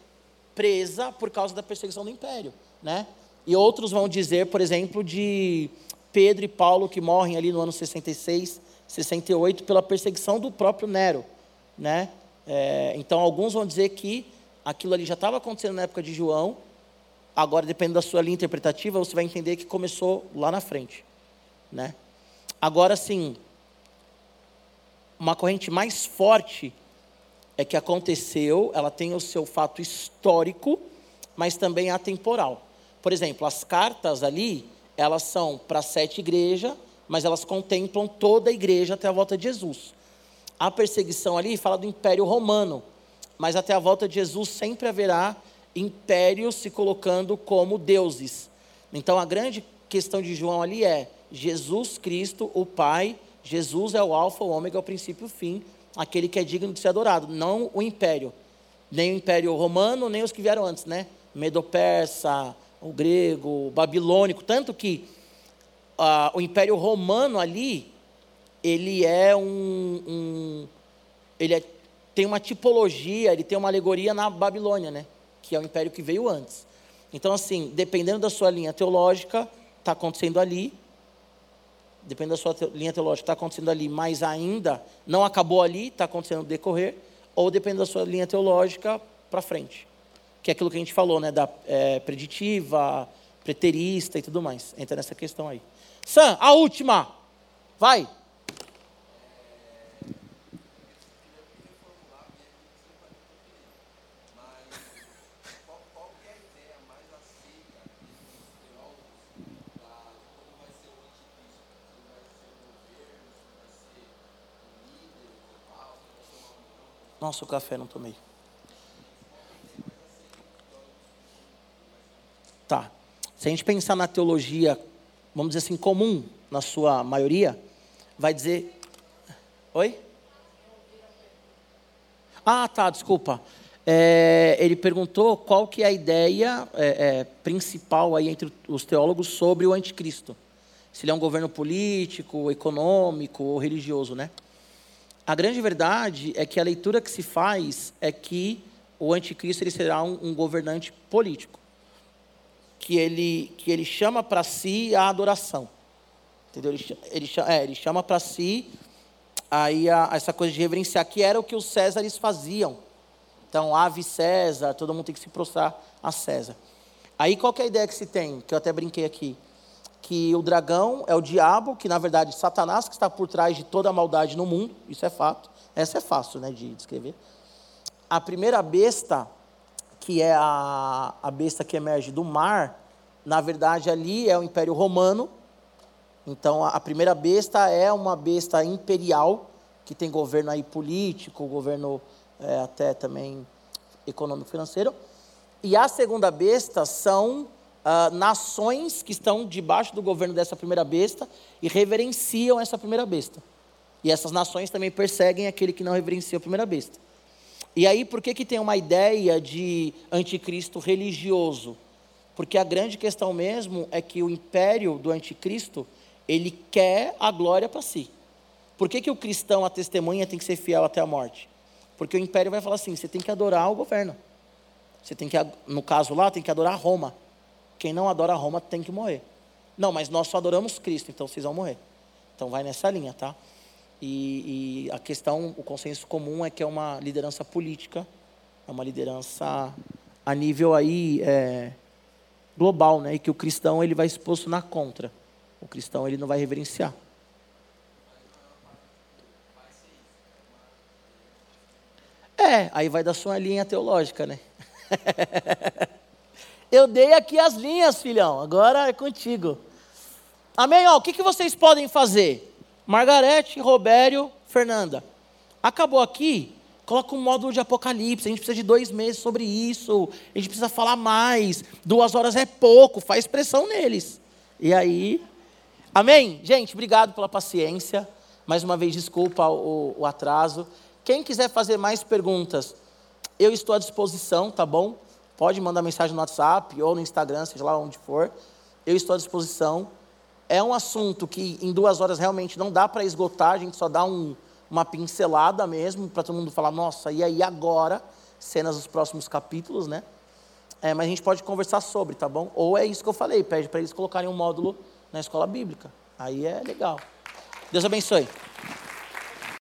presa por causa da perseguição do império, né? E outros vão dizer, por exemplo, de Pedro e Paulo que morrem ali no ano 66, 68 pela perseguição do próprio Nero, né? É, então alguns vão dizer que aquilo ali já estava acontecendo na época de João, agora, dependendo da sua linha interpretativa, você vai entender que começou lá na frente. Né? Agora, sim, uma corrente mais forte é que aconteceu, ela tem o seu fato histórico, mas também atemporal. Por exemplo, as cartas ali, elas são para sete igrejas, mas elas contemplam toda a igreja até a volta de Jesus. A perseguição ali fala do Império Romano, mas até a volta de Jesus sempre haverá impérios se colocando como deuses. Então a grande questão de João ali é Jesus Cristo, o Pai, Jesus é o alfa, o ômega, o princípio e o fim, aquele que é digno de ser adorado, não o império. Nem o império romano, nem os que vieram antes, né? Medo-persa, o grego, o babilônico, tanto que ah, o Império Romano ali, ele é um, um ele é, tem uma tipologia, ele tem uma alegoria na Babilônia, né? Que é o império que veio antes. Então, assim, dependendo da sua linha teológica, está acontecendo ali. Dependendo da sua te linha teológica, está acontecendo ali, mas ainda não acabou ali, está acontecendo no decorrer. Ou depende da sua linha teológica para frente. Que é aquilo que a gente falou, né? Da é, preditiva, preterista e tudo mais. Entra nessa questão aí. Sam, a última. Vai. Nossa, o café não tomei. Tá. Se a gente pensar na teologia, vamos dizer assim, comum, na sua maioria, vai dizer. Oi? Ah, tá, desculpa. É, ele perguntou qual que é a ideia é, é, principal aí entre os teólogos sobre o anticristo. Se ele é um governo político, econômico ou religioso, né? A grande verdade é que a leitura que se faz é que o anticristo ele será um, um governante político, que ele, que ele chama para si a adoração. Entendeu? Ele, ele, é, ele chama para si aí a, essa coisa de reverenciar, que era o que os Césares faziam. Então, ave César, todo mundo tem que se prostrar a César. Aí qual é a ideia que se tem, que eu até brinquei aqui? Que o dragão é o diabo, que na verdade Satanás que está por trás de toda a maldade no mundo, isso é fato. Essa é fácil né, de descrever. A primeira besta, que é a, a besta que emerge do mar, na verdade ali é o Império Romano. Então a, a primeira besta é uma besta imperial, que tem governo aí político, governo é, até também econômico financeiro. E a segunda besta são uh, nações que estão debaixo do governo dessa primeira besta e reverenciam essa primeira besta. E essas nações também perseguem aquele que não reverencia a primeira besta. E aí, por que, que tem uma ideia de anticristo religioso? Porque a grande questão mesmo é que o império do anticristo, ele quer a glória para si. Por que, que o cristão, a testemunha, tem que ser fiel até a morte? Porque o império vai falar assim: você tem que adorar o governo. Você tem que, no caso lá, tem que adorar Roma. Quem não adora Roma tem que morrer. Não, mas nós só adoramos Cristo, então vocês vão morrer. Então vai nessa linha, tá? E, e, a questão, o consenso comum é que é uma liderança política, é uma liderança a nível aí é, global, né? E que o cristão ele vai exposto na contra. O cristão ele não vai reverenciar. É, aí vai da sua linha teológica, né? (laughs) Eu dei aqui as linhas, filhão. Agora é contigo. Amém? Ó, o que, que vocês podem fazer? Margarete, Robério, Fernanda. Acabou aqui? Coloca um módulo de Apocalipse. A gente precisa de dois meses sobre isso. A gente precisa falar mais. Duas horas é pouco. Faz pressão neles. E aí. Amém? Gente, obrigado pela paciência. Mais uma vez, desculpa o, o atraso. Quem quiser fazer mais perguntas, eu estou à disposição, tá bom? Pode mandar mensagem no WhatsApp ou no Instagram, seja lá onde for. Eu estou à disposição. É um assunto que em duas horas realmente não dá para esgotar, a gente só dá um, uma pincelada mesmo, para todo mundo falar, nossa, e aí agora? Cenas dos próximos capítulos, né? É, mas a gente pode conversar sobre, tá bom? Ou é isso que eu falei, pede para eles colocarem um módulo na escola bíblica. Aí é legal. Deus abençoe.